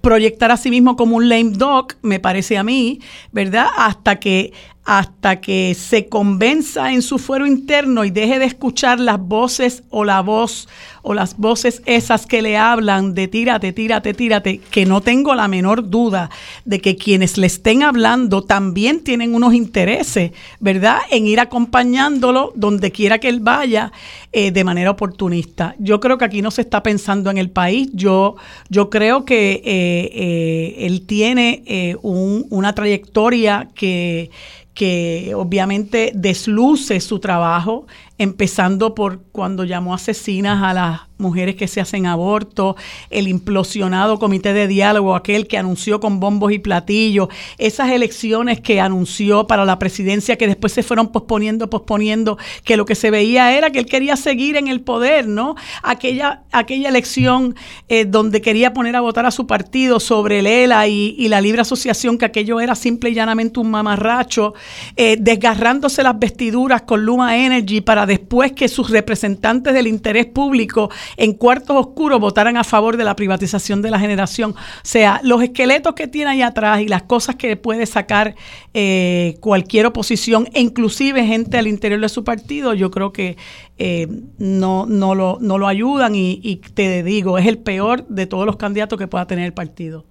proyectar a sí mismo como un lame dog, me parece a mí, ¿verdad? Hasta que hasta que se convenza en su fuero interno y deje de escuchar las voces o la voz o las voces esas que le hablan de tírate, tírate, tírate, que no tengo la menor duda de que quienes le estén hablando también tienen unos intereses, ¿verdad? En ir acompañándolo donde quiera que él vaya eh, de manera oportunista. Yo creo que aquí no se está pensando en el país, yo, yo creo que eh, eh, él tiene una trayectoria que que obviamente desluce su trabajo, empezando por cuando llamó asesinas a las mujeres que se hacen aborto, el implosionado comité de diálogo, aquel que anunció con bombos y platillos, esas elecciones que anunció para la presidencia que después se fueron posponiendo, posponiendo, que lo que se veía era que él quería seguir en el poder, ¿no? Aquella, aquella elección eh, donde quería poner a votar a su partido sobre el ELA y, la libre asociación, que aquello era simple y llanamente un mamarracho, eh, desgarrándose las vestiduras con Luma Energy para después que sus representantes del interés público en cuartos oscuros votaran a favor de la privatización de la generación. O sea, los esqueletos que tiene ahí atrás y las cosas que puede sacar eh, cualquier oposición, inclusive gente al interior de su partido, yo creo que eh, no, no, lo, no lo ayudan y, y te digo, es el peor de todos los candidatos que pueda tener el partido.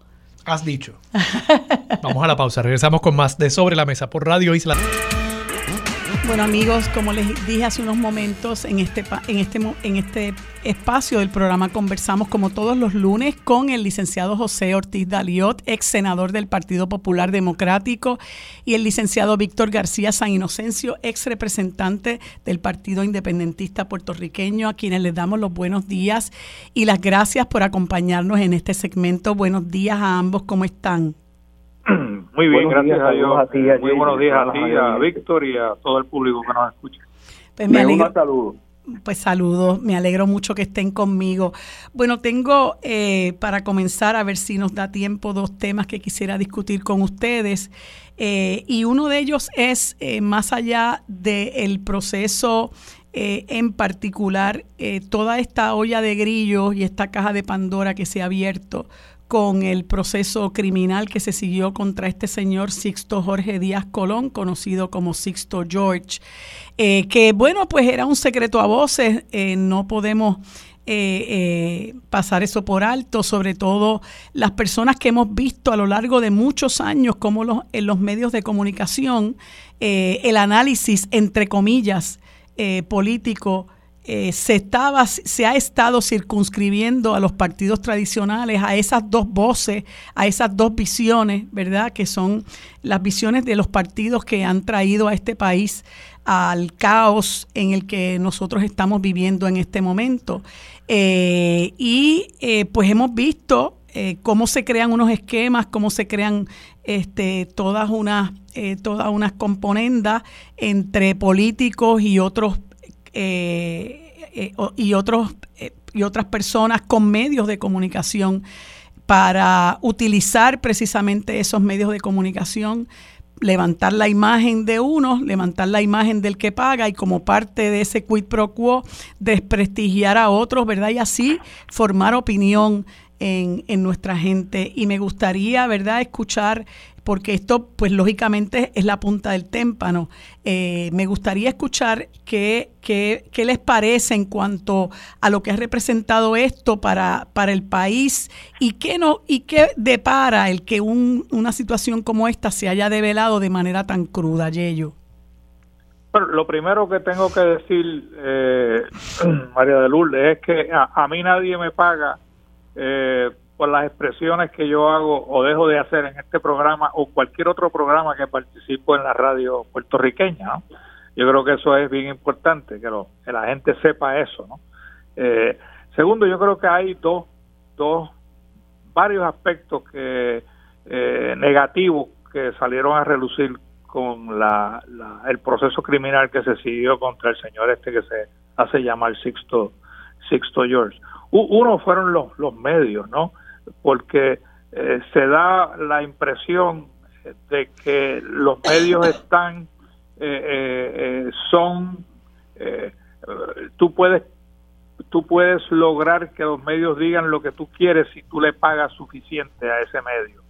Has dicho. Vamos a la pausa. Regresamos con más de Sobre la Mesa por Radio Isla. Bueno amigos, como les dije hace unos momentos, en este, en este, en este espacio del programa conversamos como todos los lunes con el licenciado José Ortiz Daliot, ex senador del Partido Popular Democrático, y el licenciado Víctor García San Inocencio, ex representante del Partido Independentista Puertorriqueño, a quienes les damos los buenos días y las gracias por acompañarnos en este segmento. Buenos días a ambos, ¿cómo están? Muy bien, gracias a Dios. Muy buenos días a ti, a Víctor y a todo el público que nos escucha. Pues me, alegro, pues saludos, me alegro mucho que estén conmigo. Bueno, tengo eh, para comenzar a ver si nos da tiempo dos temas que quisiera discutir con ustedes. Eh, y uno de ellos es eh, más allá del proceso en particular, toda esta olla de grillos y esta caja de Pandora que se ha abierto con el proceso criminal que se siguió contra este señor Sixto Jorge Díaz Colón, conocido como Sixto George, eh, que bueno, pues era un secreto a voces, eh, no podemos... Eh, pasar eso por alto, sobre todo las personas que hemos visto a lo largo de muchos años como los, en los medios de comunicación el análisis, entre comillas, político eh, se, estaba, se ha estado circunscribiendo a los partidos tradicionales, a esas dos voces, a esas dos visiones, ¿verdad? Que son las visiones de los partidos que han traído a este país al caos en el que nosotros estamos viviendo en este momento. Eh, y eh, pues hemos visto cómo se crean unos esquemas, cómo se crean este, todas unas, todas unas componendas entre políticos y otros eh, eh, y, otros, eh, y otras personas con medios de comunicación para utilizar precisamente esos medios de comunicación, levantar la imagen de uno, levantar la imagen del que paga y como parte de ese quid pro quo desprestigiar a otros, ¿verdad? Y así formar opinión en, en, nuestra gente. Y me gustaría, ¿verdad?, escuchar porque esto, pues lógicamente, es la punta del témpano. Eh, me gustaría escuchar qué, qué, qué, les parece en cuanto a lo que ha representado esto para, para el país y qué, no, y qué depara el que un, una situación como esta se haya develado de manera tan cruda, Yello. Bueno, lo primero que tengo que decir, eh, María de Lourdes, es que a, mí nadie me paga eh, por las expresiones que yo hago o dejo de hacer en este programa o cualquier otro programa que participo en la radio puertorriqueña. Yo creo que eso es bien importante, que, la gente sepa eso. Eh, segundo, yo creo que hay dos, dos varios aspectos que eh, negativos que salieron a relucir con la, el proceso criminal que se siguió contra el señor este que se hace llamar Sixto, Sixto George. Uno fueron los, los medios, ¿no? porque eh, se da la impresión de que los medios están eh, eh, son tú puedes tú puedes lograr que los medios digan lo que tú quieres si tú le pagas suficiente a ese medio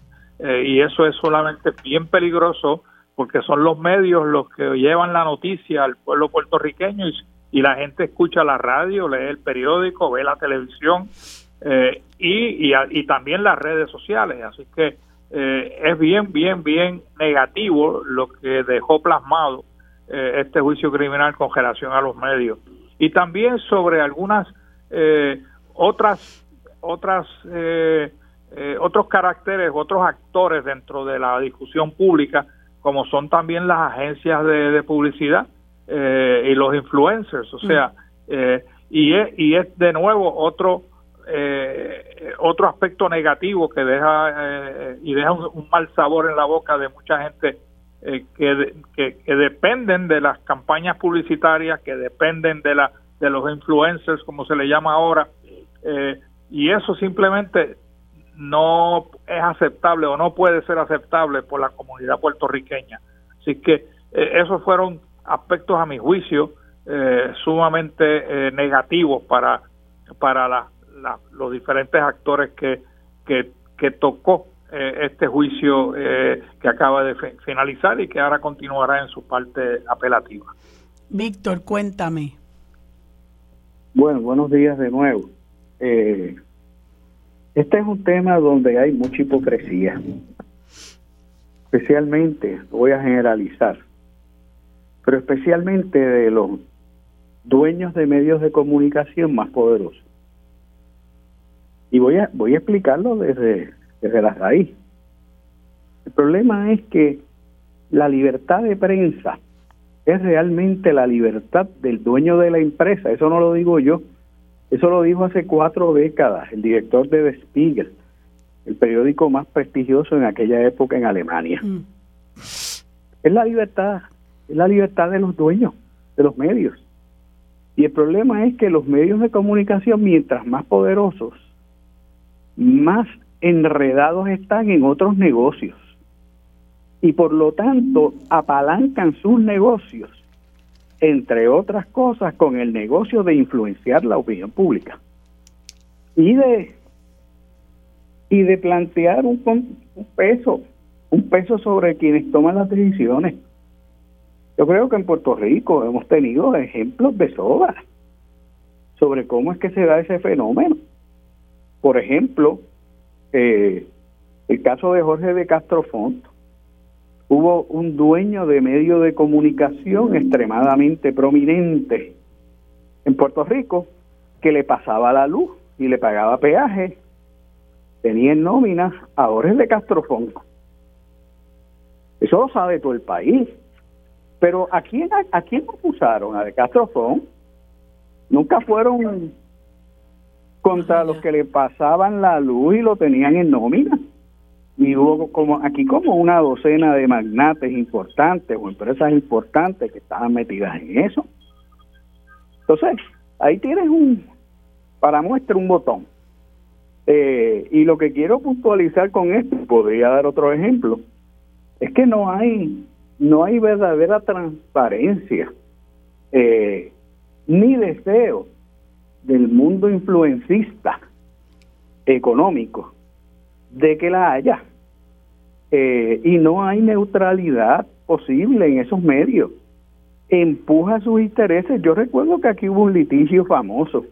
y eso es solamente bien peligroso porque son los medios los que llevan la noticia al pueblo puertorriqueño y, y la gente escucha la radio, lee el periódico, ve la televisión eh, y, y, también las redes sociales. Así que eh, es bien, bien, bien negativo lo que dejó plasmado eh, este juicio criminal con relación a los medios. Y también sobre algunas otras, otras, otros caracteres, otros actores dentro de la discusión pública, como son también las agencias de, publicidad y los influencers. O sea, y, es, y es de nuevo otro eh, otro aspecto negativo que deja eh, y deja un, mal sabor en la boca de mucha gente eh, que, que, dependen de las campañas publicitarias, que dependen de la de los influencers, como se le llama ahora, eh, y eso simplemente no es aceptable o no puede ser aceptable por la comunidad puertorriqueña. Así que esos fueron aspectos a mi juicio sumamente negativos para para la, los diferentes actores que, que, tocó eh, este juicio eh, que acaba de finalizar y que ahora continuará en su parte apelativa. Víctor, cuéntame. Bueno, buenos días de nuevo. Eh, este es un tema donde hay mucha hipocresía. Especialmente, voy a generalizar, pero especialmente de los dueños de medios de comunicación más poderosos. Y voy a, voy a explicarlo desde, desde la raíz. El problema es que la libertad de prensa es realmente la libertad del dueño de la empresa. Eso no lo digo yo. Eso lo dijo hace cuatro décadas el director de Der Spiegel, el periódico más prestigioso en aquella época en Alemania. Mm. Es la libertad, es la libertad de los dueños de los medios. Y el problema es que los medios de comunicación, mientras más poderosos, más enredados están en otros negocios. Y por lo tanto apalancan sus negocios, entre otras cosas, con el negocio de influenciar la opinión pública. Y de, y de plantear un, un peso, un peso sobre quienes toman las decisiones. Yo creo que en Puerto Rico hemos tenido ejemplos de sobra sobre cómo es que se da ese fenómeno. Por ejemplo, eh, el caso de Jorge de Castro Font. Hubo un dueño de medio de comunicación extremadamente prominente en Puerto Rico que le pasaba la luz y le pagaba peaje. Tenía en nómina a Jorge de Castro Font. Eso lo sabe todo el país. Pero ¿a quién, a, quién acusaron? ¿A de Castrofón? Nunca fueron contra los que le pasaban la luz y lo tenían en nómina. Y hubo como aquí como una docena de magnates importantes o empresas importantes que estaban metidas en eso. Entonces, ahí tienes un, para muestra un botón. Eh, y lo que quiero puntualizar con esto, podría dar otro ejemplo, es que no hay no hay verdadera transparencia eh, ni deseo del mundo influencista económico de que la haya. Eh, y no hay neutralidad posible en esos medios. Empuja sus intereses. Yo recuerdo que aquí hubo un litigio famoso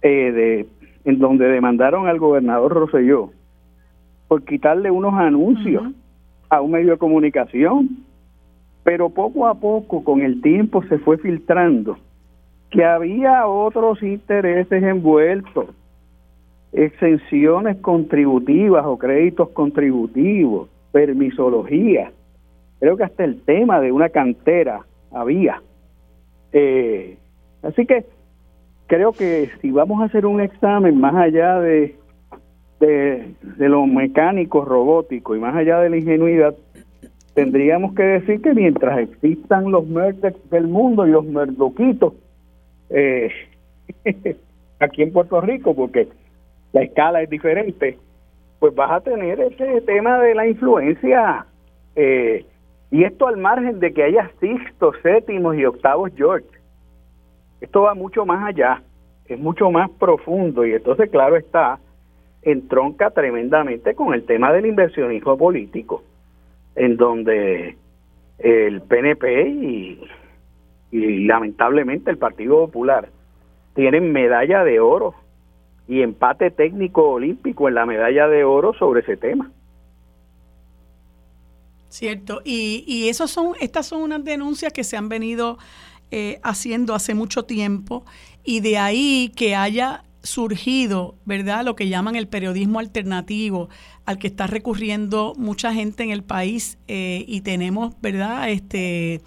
eh, de, en donde demandaron al gobernador Roselló por quitarle unos anuncios a un medio de comunicación, pero poco a poco con el tiempo se fue filtrando que había otros intereses envueltos, exenciones contributivas o créditos contributivos, permisología, creo que hasta el tema de una cantera había. Eh, así que creo que si vamos a hacer un examen más allá de de, de lo mecánico, robótico y más allá de la ingenuidad, tendríamos que decir que mientras existan los merdes del mundo y los merdoquitos eh, aquí en Puerto Rico, porque la escala es diferente, pues vas a tener ese tema de la influencia. Eh, y esto al margen de que haya sextos, séptimos y octavos George. Esto va mucho más allá, es mucho más profundo y entonces claro está, entronca tremendamente con el tema del inversionismo político, en donde el PNP y, lamentablemente el Partido Popular tienen medalla de oro y empate técnico olímpico en la medalla de oro sobre ese tema. Cierto, y, y esos son, estas son unas denuncias que se han venido eh, haciendo hace mucho tiempo y de ahí que haya surgido, ¿verdad? Lo que llaman el periodismo alternativo, al que está recurriendo mucha gente en el país eh, y tenemos, ¿verdad? Este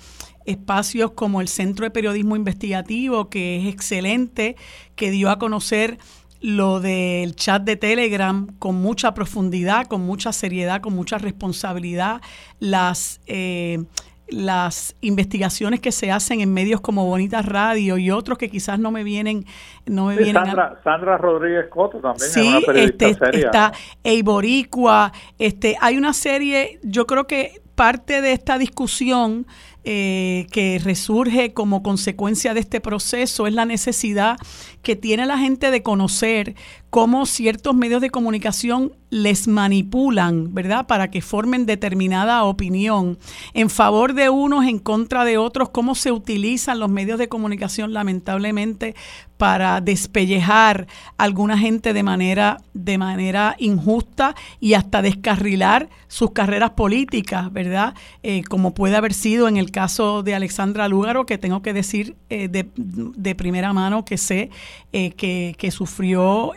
espacios como el Centro de Periodismo Investigativo, que es excelente, que dio a conocer lo del chat de Telegram con mucha profundidad, con mucha seriedad, con mucha responsabilidad, las eh, las investigaciones que se hacen en medios como Bonita Radio y otros que quizás no me vienen no me vienen Sandra, Sandra Rodríguez Coto también sí, es una periodista este, está Eiboricua, este hay una serie yo creo que parte de esta discusión eh, que resurge como consecuencia de este proceso es la necesidad que tiene la gente de conocer cómo ciertos medios de comunicación les manipulan, ¿verdad? Para que formen determinada opinión en favor de unos, en contra de otros, cómo se utilizan los medios de comunicación lamentablemente para despellejar a alguna gente de manera, de manera injusta y hasta descarrilar sus carreras políticas, ¿verdad? Eh, como puede haber sido en el caso de Alexandra Lúgaro, que tengo que decir eh, de, primera mano que sé eh, que, sufrió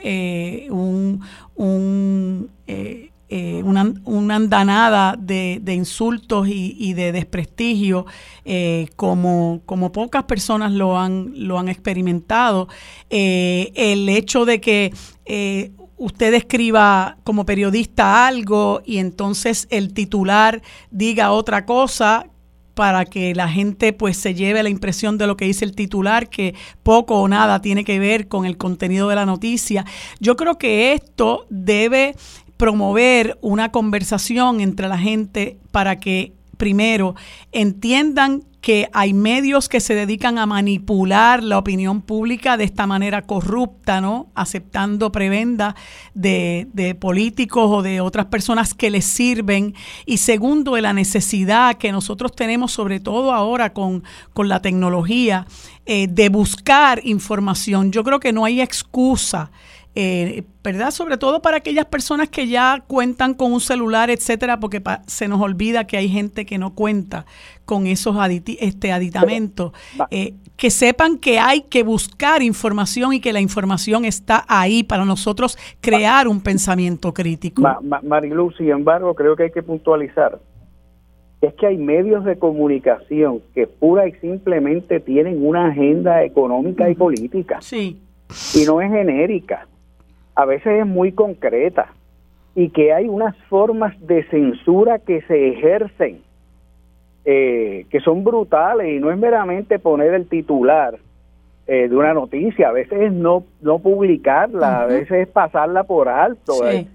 un, un eh, una, una, andanada de, insultos y, de desprestigio eh, como, como pocas personas lo han, lo han experimentado. Eh, el hecho de que usted escriba como periodista algo y entonces el titular diga otra cosa para que la gente pues se lleve la impresión de lo que dice el titular, que poco o nada tiene que ver con el contenido de la noticia. Yo creo que esto debe promover una conversación entre la gente para que primero entiendan que hay medios que se dedican a manipular la opinión pública de esta manera corrupta, ¿no? Aceptando prebenda de, de, políticos o de otras personas que les sirven. Y segundo, de la necesidad que nosotros tenemos, sobre todo ahora con, con la tecnología, eh, de buscar información. Yo creo que no hay excusa eh, ¿verdad? Sobre todo para aquellas personas que ya cuentan con un celular, etcétera, porque se nos olvida que hay gente que no cuenta con esos este, aditamentos. Eh, que sepan que hay que buscar información y que la información está ahí para nosotros crear un pensamiento crítico. Marilu, sin embargo, creo que hay que puntualizar es que hay medios de comunicación que pura y simplemente tienen una agenda económica y política. Sí. Y no es genérica a veces es muy concreta y que hay unas formas de censura que se ejercen eh, que son brutales y no es meramente poner el titular eh, de una noticia, a veces es no, no publicarla, a veces es pasarla por alto. Eh,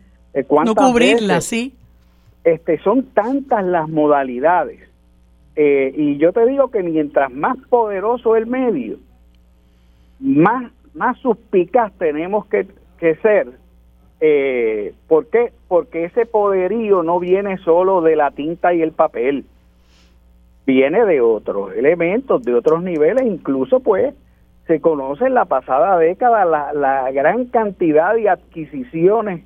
no cubrirla, sí. Este, son tantas las modalidades. y yo te digo que mientras más poderoso el medio, más, más suspicaz tenemos que que ser. Eh, ¿Por qué? Porque ese poderío no viene solo de la tinta y el papel, viene de otros elementos, de otros niveles, incluso pues se conoce en la pasada década la, la gran cantidad de adquisiciones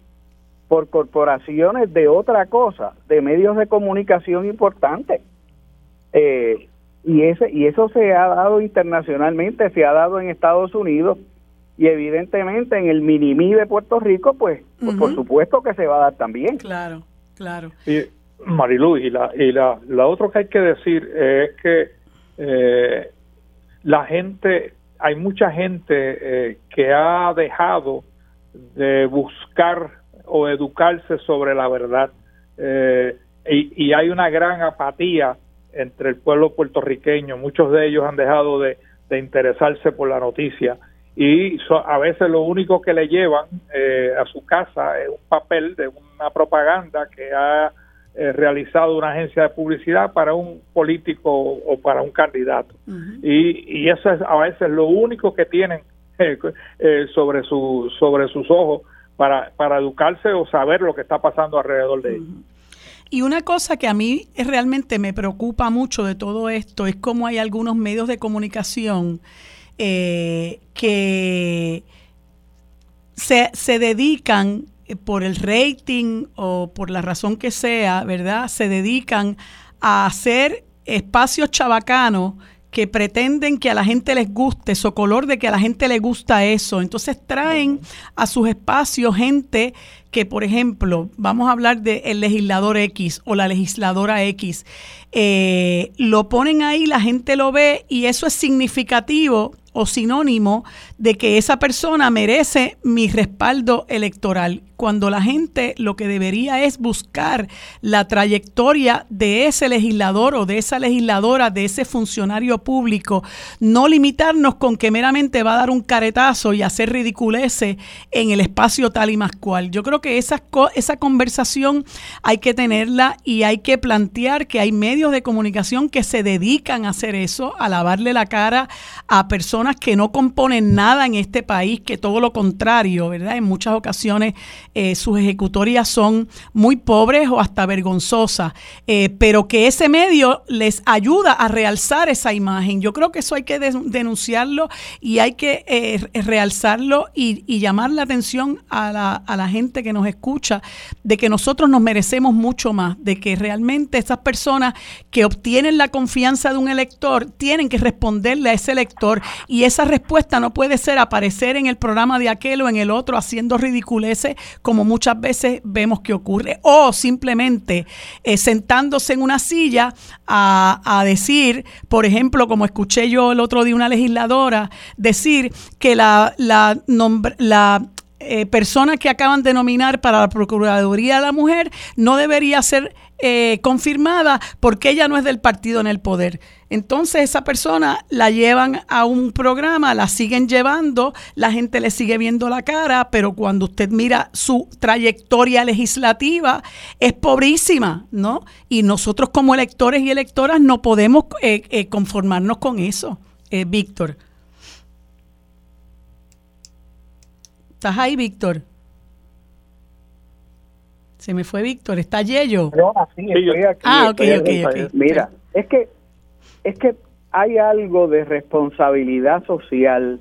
por corporaciones de otra cosa, de medios de comunicación importantes. Eh, y, ese, y eso se ha dado internacionalmente, se ha dado en Estados Unidos, y evidentemente en el minimí de Puerto Rico, pues, pues por supuesto que se va a dar también. Claro, claro. Y Marilu, y la, y la, la otro que hay que decir es que eh, la gente, hay mucha gente eh, que ha dejado de buscar o educarse sobre la verdad eh, y, y hay una gran apatía entre el pueblo puertorriqueño, muchos de ellos han dejado de, de interesarse por la noticia y a veces lo único que le llevan eh, a su casa es un papel de una propaganda que ha eh, realizado una agencia de publicidad para un político o para un candidato. y, y eso es a veces lo único que tienen eh, sobre, su, sobre sus ojos para, para educarse o saber lo que está pasando alrededor de ellos. Y una cosa que a mí realmente me preocupa mucho de todo esto es cómo hay algunos medios de comunicación eh, que se, se dedican eh, por el rating o por la razón que sea, ¿verdad? Se dedican a hacer espacios chabacanos que pretenden que a la gente les guste, su color de que a la gente le gusta eso. Entonces traen a sus espacios gente que, por ejemplo, vamos a hablar del legislador X o la legisladora X, eh, lo ponen ahí, la gente lo ve y eso es significativo o sinónimo de que esa persona merece mi respaldo electoral, cuando la gente lo que debería es buscar la trayectoria de ese legislador o de esa legisladora, de ese funcionario público, no limitarnos con que meramente va a dar un caretazo y hacer ridiculeces en el espacio tal y más cual. Yo creo que esa, esa conversación hay que tenerla y hay que plantear que hay medios de comunicación que se dedican a hacer eso, a lavarle la cara a personas que no componen nada en este país, que todo lo contrario, ¿verdad? En muchas ocasiones eh, sus ejecutorias son muy pobres o hasta vergonzosas, eh, pero que ese medio les ayuda a realzar esa imagen. Yo creo que eso hay que denunciarlo y hay que eh, realzarlo y, llamar la atención a la, a la gente que nos escucha de que nosotros nos merecemos mucho más, de que realmente esas personas que obtienen la confianza de un elector tienen que responderle a ese elector y esa respuesta no puede ser aparecer en el programa de aquel o en el otro haciendo ridiculeces como muchas veces vemos que ocurre. O simplemente eh, sentándose en una silla a, decir, por ejemplo, como escuché yo el otro día una legisladora, decir que la, la, la eh, persona que acaban de nominar para la Procuraduría de la Mujer no debería ser eh, confirmada porque ella no es del partido en el poder. Entonces esa persona la llevan a un programa, la siguen llevando, la gente le sigue viendo la cara, pero cuando usted mira su trayectoria legislativa es pobrísima, ¿no? Y nosotros como electores y electoras no podemos eh, conformarnos con eso, Víctor. ¿Estás ahí, Víctor? Se me fue Víctor, ¿está Yello? No, así estoy aquí. Ah, ok, ok, ok. Mira, es que, es que hay algo de responsabilidad social,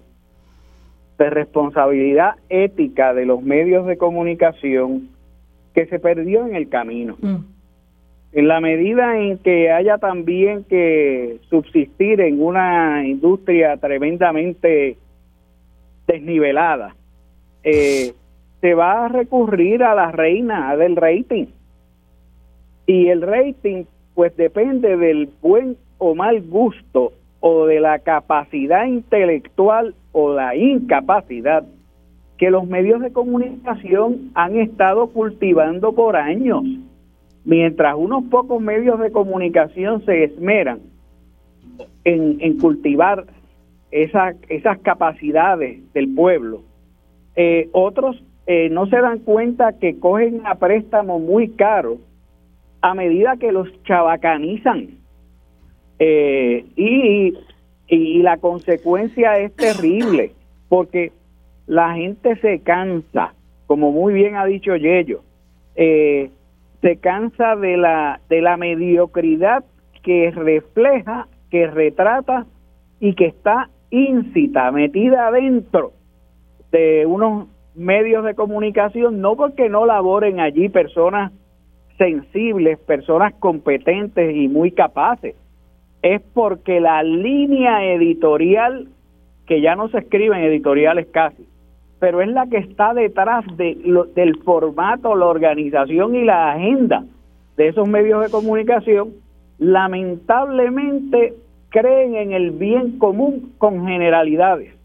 de responsabilidad ética de los medios de comunicación que se perdió en el camino. Mm. En la medida en que haya también que subsistir en una industria tremendamente desnivelada, eh, se va a recurrir a la reina del rating. Y el rating pues depende del buen o mal gusto o de la capacidad intelectual o la incapacidad que los medios de comunicación han estado cultivando por años. Mientras unos pocos medios de comunicación se esmeran en, cultivar esas capacidades del pueblo, eh, otros eh, no se dan cuenta que cogen a préstamo muy caro a medida que los chavacanizan. Eh, y, y la consecuencia es terrible, porque la gente se cansa, como muy bien ha dicho Yello, se cansa de la, de la mediocridad que refleja, que retrata y que está íncita, metida adentro de unos medios de comunicación, no porque no laboren allí personas sensibles, personas competentes y muy capaces, es porque la línea editorial, que ya no se escriben editoriales casi, pero es la que está detrás de del formato, la organización y la agenda de esos medios de comunicación, lamentablemente creen en el bien común con generalidades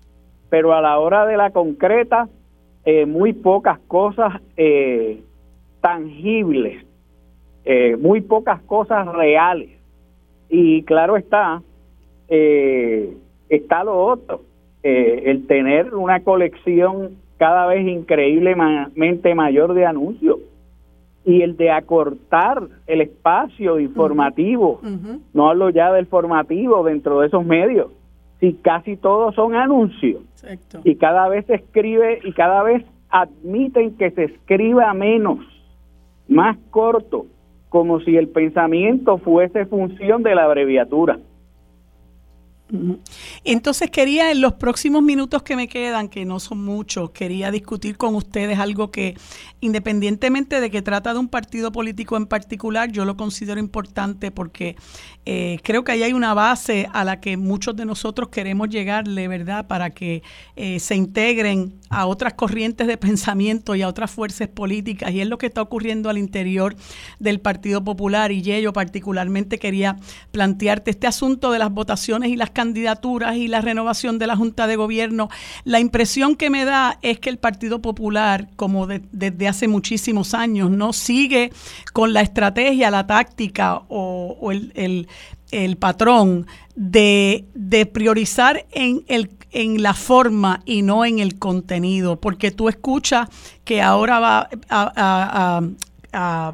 pero a la hora de la concreta, eh, muy pocas cosas eh, tangibles, eh, muy pocas cosas reales. Y claro está, está lo otro, el tener una colección cada vez increíblemente mayor de anuncios y el de acortar el espacio informativo, no hablo ya del formativo dentro de esos medios, si casi todos son anuncios y cada vez se escribe y cada vez admiten que se escriba menos, más corto, como si el pensamiento fuese función de la abreviatura. Entonces quería en los próximos minutos que me quedan, que no son muchos, quería discutir con ustedes algo que independientemente de que trata de un partido político en particular, yo lo considero importante porque eh, creo que ahí hay una base a la que muchos de nosotros queremos llegarle, ¿verdad? Para que eh, se integren a otras corrientes de pensamiento y a otras fuerzas políticas. Y es lo que está ocurriendo al interior del Partido Popular. Y yo particularmente quería plantearte este asunto de las votaciones y las candidaturas y la renovación de la Junta de Gobierno, la impresión que me da es que el Partido Popular, como desde hace muchísimos años, no sigue con la estrategia, la táctica o, el, patrón de, priorizar en, el, en la forma y no en el contenido, porque tú escuchas que ahora va a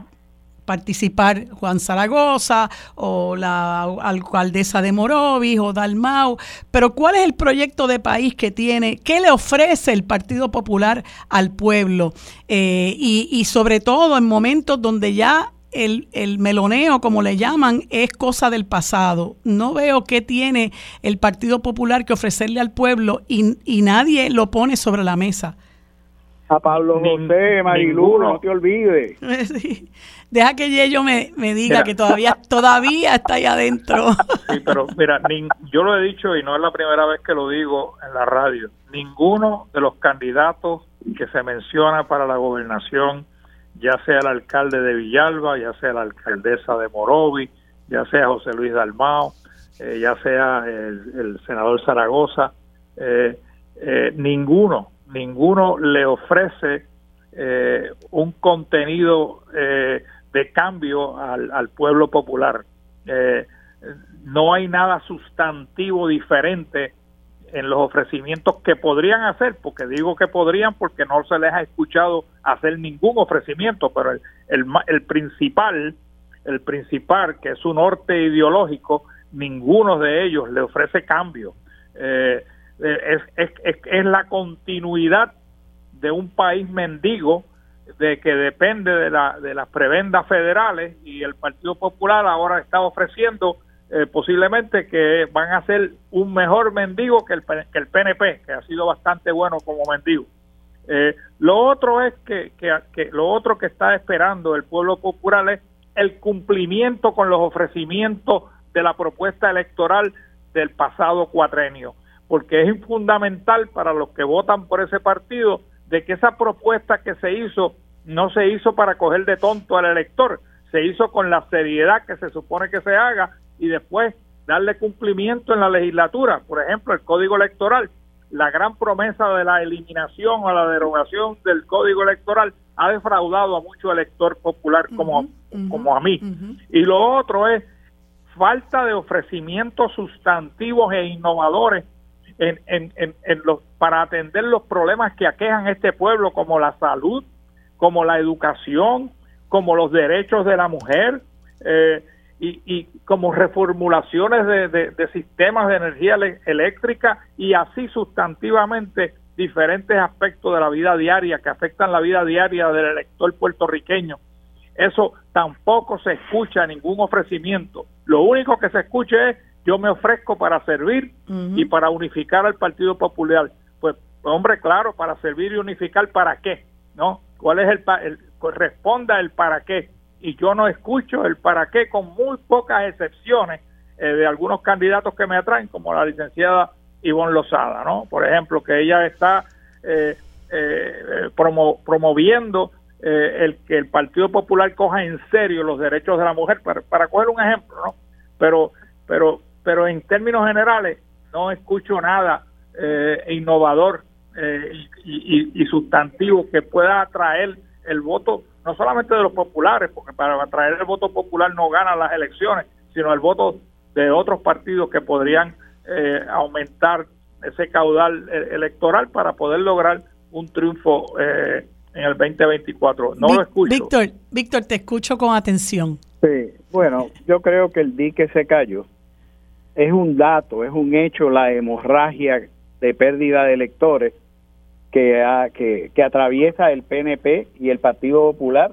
participar Juan Zaragoza o la alcaldesa de Morovis o Dalmau, pero ¿cuál es el proyecto de país que tiene? ¿Qué le ofrece el Partido Popular al pueblo? Eh, y, sobre todo en momentos donde ya el, el, meloneo, como le llaman, es cosa del pasado. No veo qué tiene el Partido Popular que ofrecerle al pueblo y, y nadie lo pone sobre la mesa. A Pablo José, Marilu, no te olvides. Deja que Yello me, me diga que todavía todavía está ahí adentro. Sí, pero mira, yo lo he dicho y no es la primera vez que lo digo en la radio. Ninguno de los candidatos que se menciona para la gobernación, ya sea el alcalde de Villalba, ya sea la alcaldesa de Morovi, ya sea José Luis Dalmao, eh, ya sea el, senador Zaragoza, eh, eh, ninguno ninguno le ofrece eh, un contenido eh, de cambio al, pueblo popular. Eh, no hay nada sustantivo diferente en los ofrecimientos que podrían hacer, porque digo que podrían porque no se les ha escuchado hacer ningún ofrecimiento, pero el, el, el principal, el principal, que es su norte ideológico, ninguno de ellos le ofrece cambio. Eh, es, la continuidad de un país mendigo de que depende de, la, de las prebendas federales y el Partido Popular ahora está ofreciendo eh, posiblemente que van a ser un mejor mendigo que el, que el PNP, que ha sido bastante bueno como mendigo. Eh, lo otro es que, que, que, lo otro que está esperando el pueblo popular es el cumplimiento con los ofrecimientos de la propuesta electoral del pasado cuatrenio, porque es fundamental para los que votan por ese partido de que esa propuesta que se hizo no se hizo para coger de tonto al elector, se hizo con la seriedad que se supone que se haga y después darle cumplimiento en la legislatura. Por ejemplo, el código electoral, la gran promesa de la eliminación o la derogación del código electoral ha defraudado a mucho elector popular como, uh -huh, como a mí. Uh -huh. Y lo otro es falta de ofrecimientos sustantivos e innovadores en, en, en, en los, para atender los problemas que aquejan este pueblo, como la salud, como la educación, como los derechos de la mujer, eh, y, y, como reformulaciones de, de, de, sistemas de energía eléctrica y así sustantivamente diferentes aspectos de la vida diaria que afectan la vida diaria del elector puertorriqueño. Eso tampoco se escucha ningún ofrecimiento. Lo único que se escucha es yo me ofrezco para servir uh -huh. y para unificar al Partido Popular. Pues, hombre, claro, para servir y unificar, ¿para qué? ¿No? ¿Cuál es el, el responda el para qué? y yo no escucho el para qué con muy pocas excepciones eh, de algunos candidatos que me atraen, como la licenciada Ivonne Lozada, ¿no? Por ejemplo, que ella está eh, eh, promo, promoviendo eh, el que el Partido Popular coja en serio los derechos de la mujer, para, para coger un ejemplo, ¿no? Pero, pero, pero en términos generales no escucho nada eh, innovador y, y, y sustantivo que pueda atraer el voto no solamente de los populares, porque para atraer el voto popular no ganan las elecciones, sino el voto de otros partidos que podrían eh, aumentar ese caudal electoral para poder lograr un triunfo eh, en el 2024. No Vic, lo escucho. Víctor, Víctor, te escucho con atención. Sí, bueno, yo creo que el dique se cayó. Es un dato, es un hecho la hemorragia de pérdida de electores que, que, atraviesa el PNP y el Partido Popular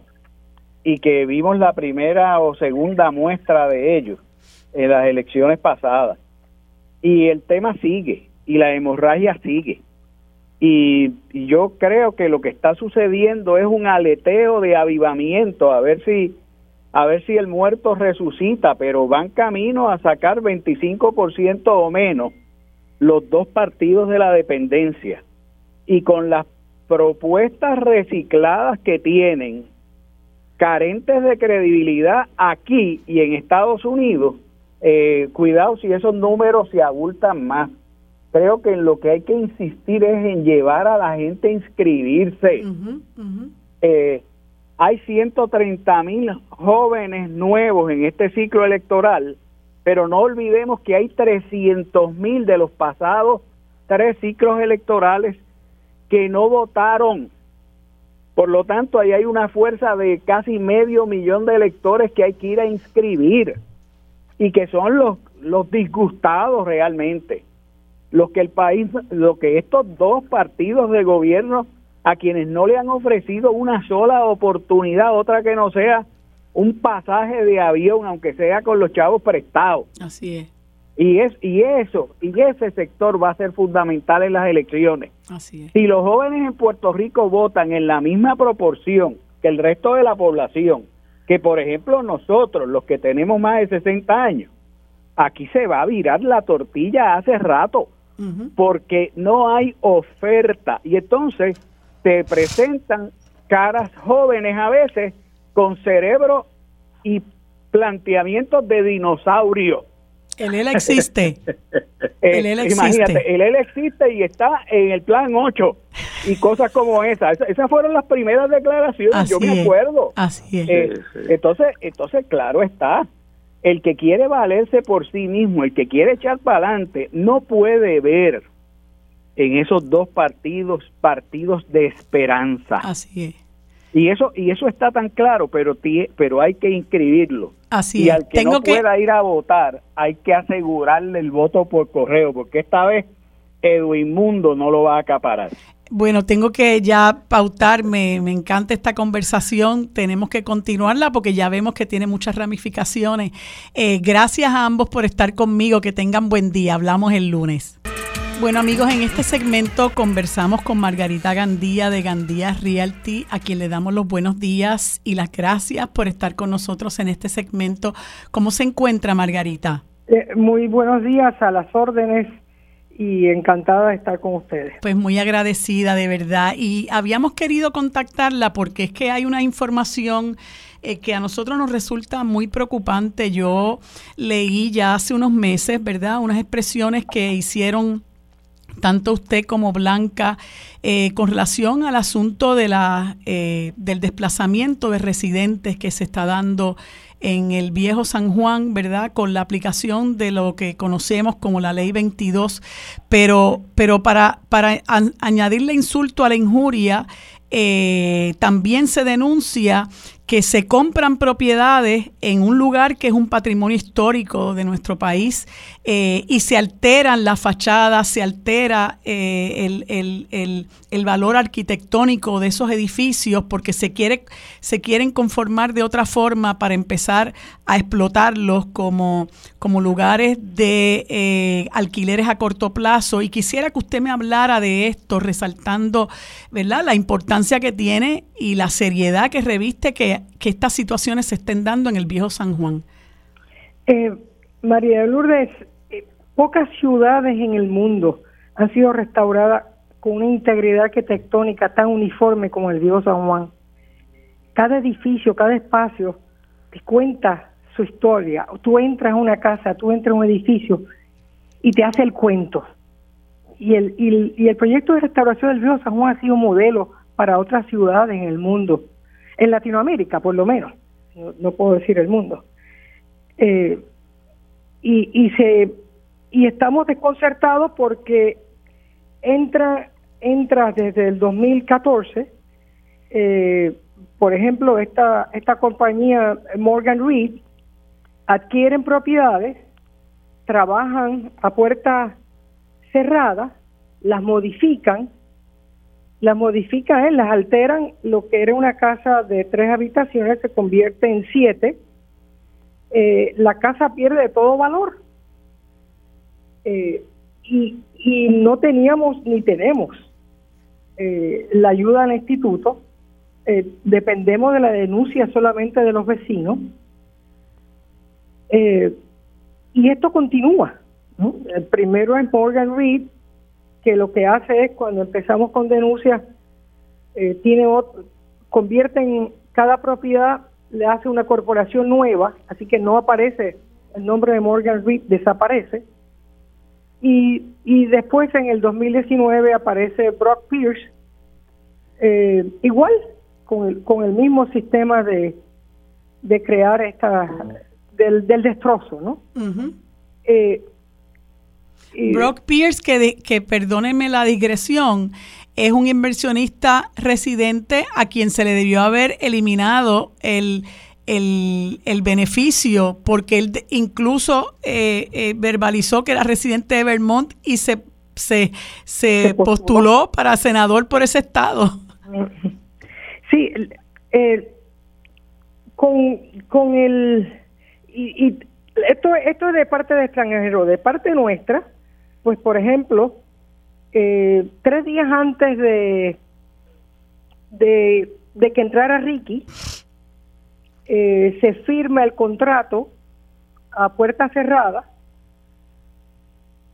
y que vimos la primera o segunda muestra de ellos en las elecciones pasadas. Y el tema sigue y la hemorragia sigue. Y yo creo que lo que está sucediendo es un aleteo de avivamiento, a ver si a ver si el muerto resucita, pero van camino a sacar 25% o menos los dos partidos de la dependencia y con las propuestas recicladas que tienen, carentes de credibilidad aquí y en Estados Unidos, eh, cuidado si esos números se abultan más. Creo que en lo que hay que insistir es en llevar a la gente a inscribirse. Uh -huh, uh -huh. Eh, hay 130 mil jóvenes nuevos en este ciclo electoral, pero no olvidemos que hay 300 mil de los pasados tres ciclos electorales que no votaron. Por lo tanto, ahí hay una fuerza de casi medio millón de electores que hay que ir a inscribir y que son los, los disgustados realmente. Los que el país, lo que estos dos partidos de gobierno a quienes no le han ofrecido una sola oportunidad, otra que no sea un pasaje de avión, aunque sea con los chavos prestados. Así es. Y, es, y eso, y ese sector va a ser fundamental en las elecciones. Así es. Si los jóvenes en Puerto Rico votan en la misma proporción que el resto de la población, que por ejemplo nosotros, los que tenemos más de 60 años, aquí se va a virar la tortilla hace rato, uh -huh. porque no hay oferta. Y entonces se presentan caras jóvenes a veces con cerebro y planteamientos de dinosaurio. El ELA existe. el ELA existe. Imagínate, el ELA existe y está en el plan 8. y cosas como esa. esas fueron las primeras declaraciones, yo me acuerdo. Así es. Eh, entonces, entonces, claro está, el que quiere valerse por sí mismo, el que quiere echar para adelante, no puede ver en esos dos partidos partidos de esperanza. Así es. Y eso y eso está tan claro, pero pero hay que inscribirlo. Así y al que no pueda ir a votar, hay que asegurarle el voto por correo, porque esta vez Edwin Mundo no lo va a acaparar. Bueno, tengo que ya pautarme, me encanta esta conversación, tenemos que continuarla porque ya vemos que tiene muchas ramificaciones. Eh, gracias a ambos por estar conmigo, que tengan buen día, hablamos el lunes. Bueno amigos, en este segmento conversamos con Margarita Gandía de Gandía Realty, a quien le damos los buenos días y las gracias por estar con nosotros en este segmento. ¿Cómo se encuentra Margarita? Eh, muy buenos días, a las órdenes y encantada de estar con ustedes. Pues muy agradecida, de verdad. Y habíamos querido contactarla porque es que hay una información eh, que a nosotros nos resulta muy preocupante. Yo leí ya hace unos meses, ¿verdad? Unas expresiones que hicieron tanto usted como Blanca, eh, con relación al asunto de la, eh, del desplazamiento de residentes que se está dando en el viejo San Juan, ¿verdad? Con la aplicación de lo que conocemos como la ley 22, pero, pero para, para añadirle insulto a la injuria, eh, también se denuncia que se compran propiedades en un lugar que es un patrimonio histórico de nuestro país eh, y se alteran las fachadas, se altera eh, el, valor arquitectónico de esos edificios porque se, quiere, se quieren conformar de otra forma para empezar a explotarlos como, como lugares de eh, alquileres a corto plazo. Y quisiera que usted me hablara de esto, resaltando ¿verdad? la importancia que tiene y la seriedad que reviste que que, estas situaciones se estén dando en el viejo San Juan? Eh, María de Lourdes, eh, pocas ciudades en el mundo han sido restauradas con una integridad arquitectónica tan uniforme como el viejo San Juan. Cada edificio, cada espacio te cuenta su historia. Tú entras a una casa, tú entras a un edificio y te hace el cuento. Y el, y y el proyecto de restauración del viejo San Juan ha sido modelo para otras ciudades en el mundo en Latinoamérica por lo menos, no, puedo decir el mundo. Eh, y, y, se, y estamos desconcertados porque entra, entra desde el 2014, eh, por ejemplo, esta, esta compañía Morgan Reed adquieren propiedades, trabajan a puerta cerrada, las modifican las modifican, ¿eh? las alteran, lo que era una casa de tres habitaciones se convierte en siete, eh, la casa pierde todo valor. Eh, y, y, no teníamos ni tenemos la ayuda al instituto, dependemos de la denuncia solamente de los vecinos. y esto continúa. El primero es Morgan Reed, que lo que hace es cuando empezamos con denuncias, eh, tiene otro, convierten cada propiedad, le hace una corporación nueva, así que no aparece el nombre de Morgan Reed, desaparece. Y, y después en el 2019 aparece Brock Pierce, eh, igual, con el, con el mismo sistema de, de crear esta, del, del destrozo, ¿no? Brock Pierce, que, que perdónenme la digresión, es un inversionista residente a quien se le debió haber eliminado el, el, beneficio porque él incluso eh, eh, verbalizó que era residente de Vermont y se, se, se, postuló. para senador por ese estado. Sí, con, con el... Y, y esto, esto es de parte de extranjero, de parte nuestra, pues por ejemplo, eh, tres días antes de, de, que entrara Ricky, eh, se firma el contrato a puerta cerrada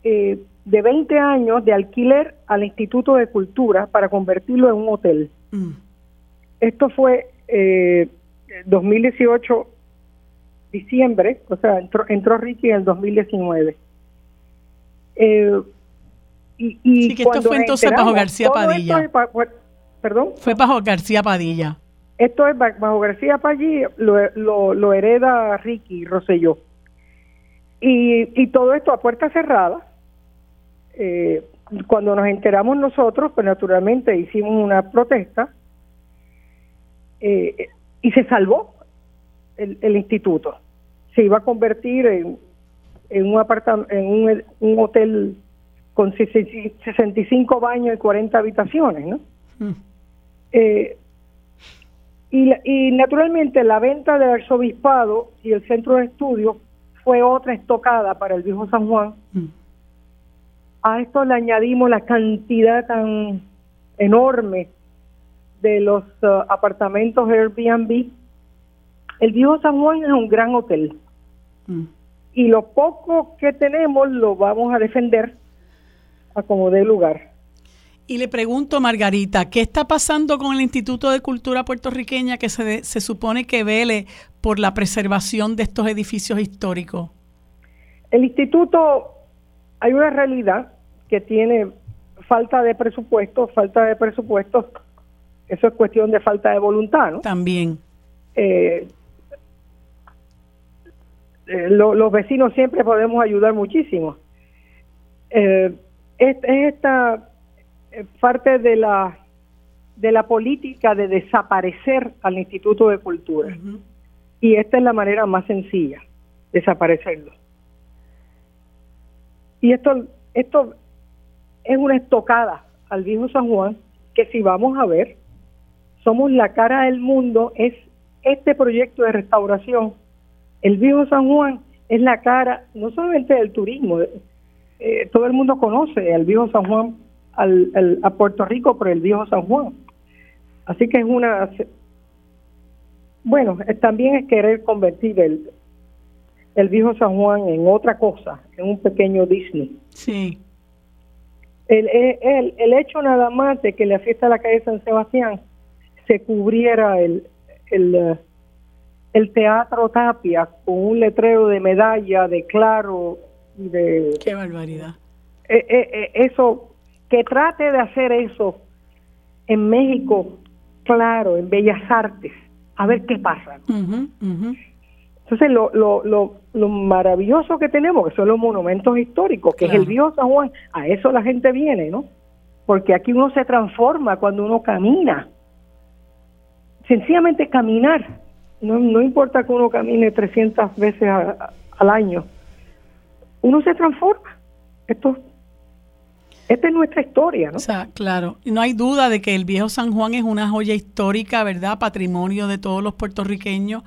eh, de 20 años de alquiler al Instituto de Cultura para convertirlo en un hotel. Mm. Esto fue eh, 2018, diciembre, o sea, entró, entró Ricky en el 2019. Eh, Y, sí, que esto fue entonces bajo García Padilla. ¿Perdón? Fue bajo García Padilla. Esto es bajo García Padilla, lo, lo, hereda Ricky Rosselló. Y, y todo esto a puerta cerrada. Eh, cuando nos enteramos nosotros, pues naturalmente hicimos una protesta eh, y se salvó el, el, instituto. Se iba a convertir en, en un en un, un, hotel con 65 baños y 40 habitaciones, ¿no? Mm. Eh, y, y naturalmente la venta del arzobispado y el centro de estudios fue otra estocada para el viejo San Juan. Mm. A esto le añadimos la cantidad tan enorme de los uh, apartamentos Airbnb. El viejo San Juan es un gran hotel. Mm. Y lo poco que tenemos lo vamos a defender a como dé lugar. Y le pregunto, Margarita, ¿qué está pasando con el Instituto de Cultura puertorriqueña que se, se supone que vele por la preservación de estos edificios históricos? El instituto, hay una realidad que tiene falta de presupuesto, falta de presupuesto, eso es cuestión de falta de voluntad, ¿no? También. Eh, eh, los vecinos siempre podemos ayudar muchísimo. Eh, es, esta parte de la de la política de desaparecer al Instituto de Cultura. Y esta es la manera más sencilla, desaparecerlo. Y esto, esto es una estocada al viejo San Juan, que si vamos a ver, somos la cara del mundo, es este proyecto de restauración. El viejo San Juan es la cara no solamente del turismo, eh, todo el mundo conoce al viejo San Juan, al, a Puerto Rico por el viejo San Juan. Así que es una... Bueno, también es querer convertir el, el viejo San Juan en otra cosa, en un pequeño Disney. Sí. El, el, el hecho nada más de que la fiesta de la calle San Sebastián se cubriera el, el, el teatro Tapia con un letrero de medalla, de claro y de... ¡Qué barbaridad! Eh, eh, eh, eso, que trate de hacer eso en México, claro, en Bellas Artes, a ver qué pasa. Entonces, lo, lo, lo, lo, maravilloso que tenemos, que son los monumentos históricos, que es el Dios San Juan, a eso la gente viene, ¿no? Porque aquí uno se transforma cuando uno camina. Sencillamente caminar. No, no importa que uno camine 300 veces al año. Uno se transforma. Esto esta es nuestra historia, ¿no? O sea, claro, no hay duda de que el viejo San Juan es una joya histórica, ¿verdad? Patrimonio de todos los puertorriqueños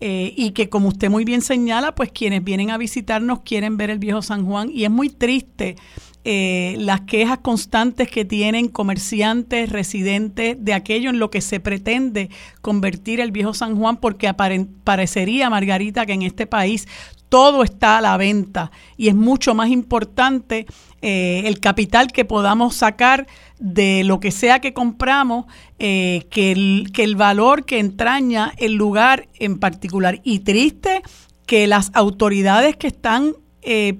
eh, y que como usted muy bien señala, pues quienes vienen a visitarnos quieren ver el viejo San Juan y es muy triste eh, las quejas constantes que tienen comerciantes, residentes de aquello en lo que se pretende convertir el viejo San Juan, porque parecería, Margarita, que en este país todo está a la venta y es mucho más importante eh, el capital que podamos sacar de lo que sea que compramos eh, que, el, valor que entraña el lugar en particular. Y triste que las autoridades que están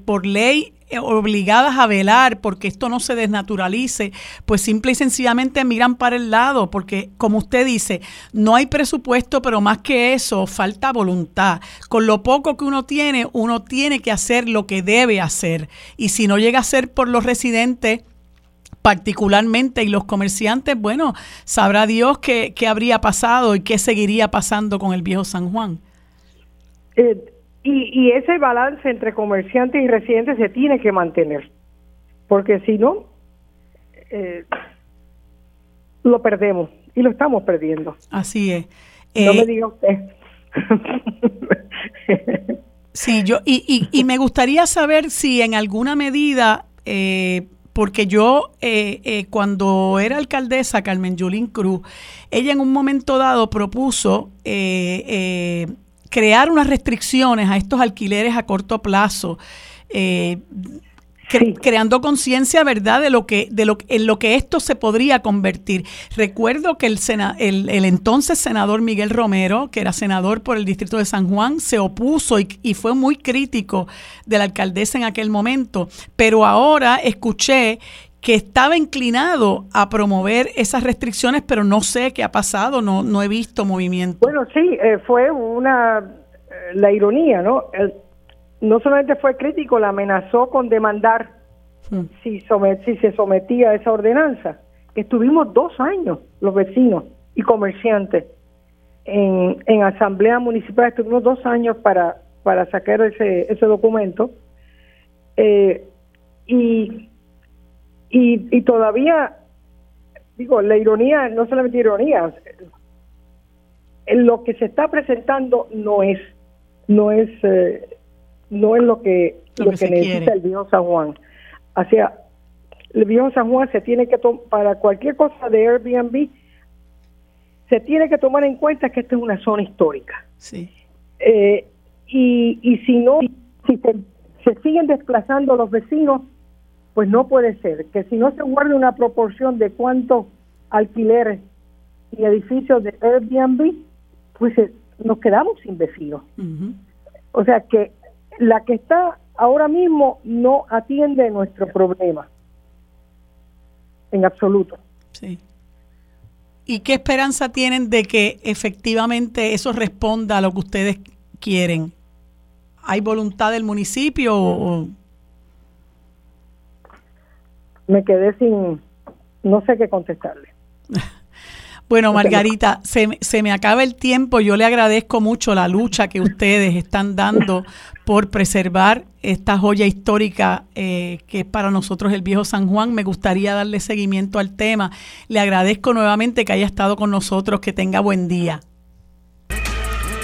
por ley obligadas a velar porque esto no se desnaturalice, pues simple y sencillamente miran para el lado, porque como usted dice, no hay presupuesto, pero más que eso, falta voluntad. Con lo poco que uno tiene, uno tiene que hacer lo que debe hacer. Y si no llega a ser por los residentes, particularmente y los comerciantes, bueno, sabrá Dios qué, qué habría pasado y qué seguiría pasando con el viejo San Juan. Eh, y, y ese balance entre comerciantes y residentes se tiene que mantener, porque si no, eh, lo perdemos y lo estamos perdiendo. Así es. no me eh, diga usted. sí, yo, y, y, y, me gustaría saber si en alguna medida eh, porque yo eh, eh, cuando era alcaldesa Carmen Yulín Cruz, ella en un momento dado propuso eh, crear unas restricciones a estos alquileres a corto plazo creando conciencia, ¿verdad?, de lo que, de lo, en lo que esto se podría convertir. Recuerdo que el, el, entonces senador Miguel Romero, que era senador por el distrito de San Juan, se opuso y, y fue muy crítico de la alcaldesa en aquel momento. Pero ahora escuché que estaba inclinado a promover esas restricciones, pero no sé qué ha pasado, no, no he visto movimiento. Bueno, sí, eh, fue una, eh, la ironía, ¿no? no solamente fue crítico, la amenazó con demandar hmm. si, si se sometía a esa ordenanza. Estuvimos dos años, los vecinos y comerciantes, en, en asamblea municipal, estuvimos dos años para, para sacar ese, ese documento. Eh, y y, todavía, digo, la ironía, no solamente ironía, lo que se está presentando no es, no es, eh, no es lo que, lo, que, necesita el viejo San Juan. O sea, el viejo San Juan se tiene que para cualquier cosa de Airbnb se tiene que tomar en cuenta que esta es una zona histórica. Sí. Eh, y, y si no, si se siguen desplazando los vecinos, pues no puede ser que si no se guarde una proporción de cuántos alquileres y edificios de Airbnb, pues eh, nos quedamos sin vecinos. O sea que la que está ahora mismo no atiende nuestro problema en absoluto. Sí. ¿Y qué esperanza tienen de que efectivamente eso responda a lo que ustedes quieren? ¿Hay voluntad del municipio o, me quedé sin, no sé qué contestarle. Bueno, Margarita, se, se, me acaba el tiempo. Yo le agradezco mucho la lucha que ustedes están dando por preservar esta joya histórica eh, que es para nosotros el viejo San Juan. Me gustaría darle seguimiento al tema. Le agradezco nuevamente que haya estado con nosotros. Que tenga buen día.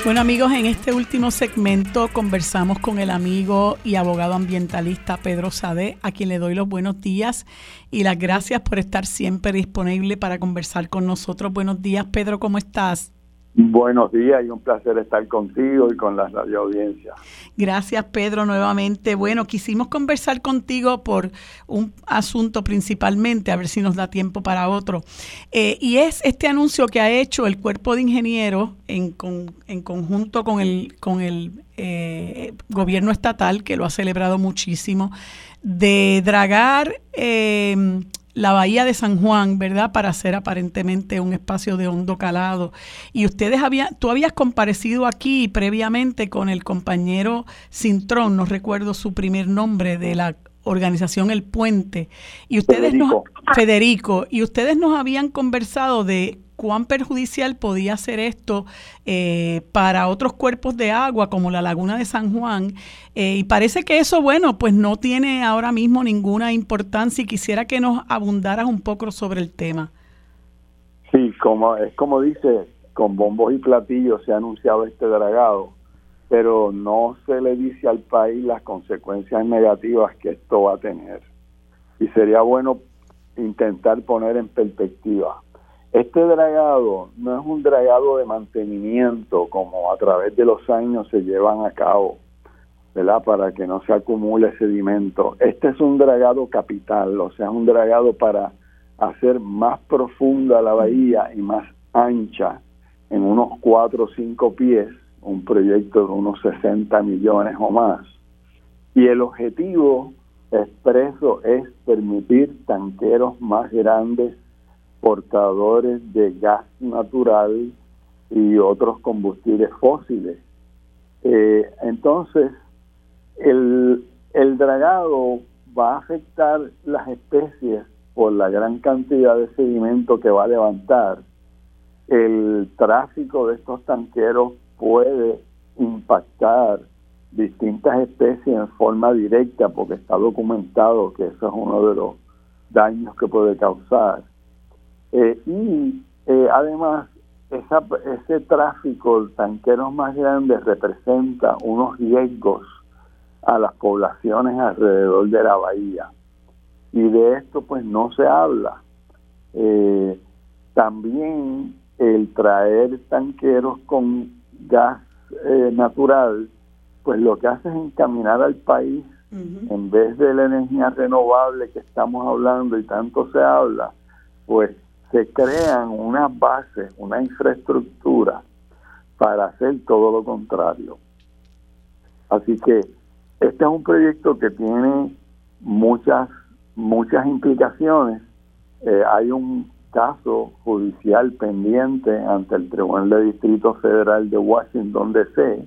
Bueno amigos, en este último segmento conversamos con el amigo y abogado ambientalista Pedro Sade, a quien le doy los buenos días y las gracias por estar siempre disponible para conversar con nosotros. Buenos días Pedro, ¿cómo estás? Buenos días y un placer estar contigo y con la radio audiencia. Gracias, Pedro, nuevamente. Bueno, quisimos conversar contigo por un asunto principalmente, a ver si nos da tiempo para otro. Eh, y es este anuncio que ha hecho el cuerpo de ingenieros en, en conjunto con el, con el eh, gobierno estatal, que lo ha celebrado muchísimo, de dragar eh, la bahía de San Juan, ¿verdad? Para hacer aparentemente un espacio de hondo calado. Y ustedes habían, tú habías comparecido aquí previamente con el compañero Cintrón, no recuerdo su primer nombre, de la organización El Puente. Y ustedes Federico. nos, Federico, y ustedes nos habían conversado de cuán perjudicial podía ser esto eh, para otros cuerpos de agua como la laguna de San Juan. Eh, y parece que eso, bueno, pues no tiene ahora mismo ninguna importancia y quisiera que nos abundaras un poco sobre el tema. Sí, como es como dice, con bombos y platillos se ha anunciado este dragado, pero no se le dice al país las consecuencias negativas que esto va a tener. Y sería bueno intentar poner en perspectiva este dragado no es un dragado de mantenimiento como a través de los años se llevan a cabo, ¿verdad? Para que no se acumule sedimento. Este es un dragado capital, o sea, un dragado para hacer más profunda la bahía y más ancha en unos 4 o 5 pies, un proyecto de unos 60 millones o más. Y el objetivo expreso es permitir tanqueros más grandes portadores de gas natural y otros combustibles fósiles. Eh, entonces, el, el dragado va a afectar las especies por la gran cantidad de sedimento que va a levantar. El tráfico de estos tanqueros puede impactar distintas especies en forma directa porque está documentado que eso es uno de los daños que puede causar. Eh, y eh, además, esa, ese tráfico de tanqueros más grandes representa unos riesgos a las poblaciones alrededor de la bahía. Y de esto pues no se habla. Eh, también el traer tanqueros con gas natural, pues lo que hace es encaminar al país, en vez de la energía renovable que estamos hablando y tanto se habla, pues se crean unas bases, una infraestructura para hacer todo lo contrario. Así que este es un proyecto que tiene muchas muchas implicaciones. Eh, hay un caso judicial pendiente ante el Tribunal de Distrito Federal de Washington, D.C.,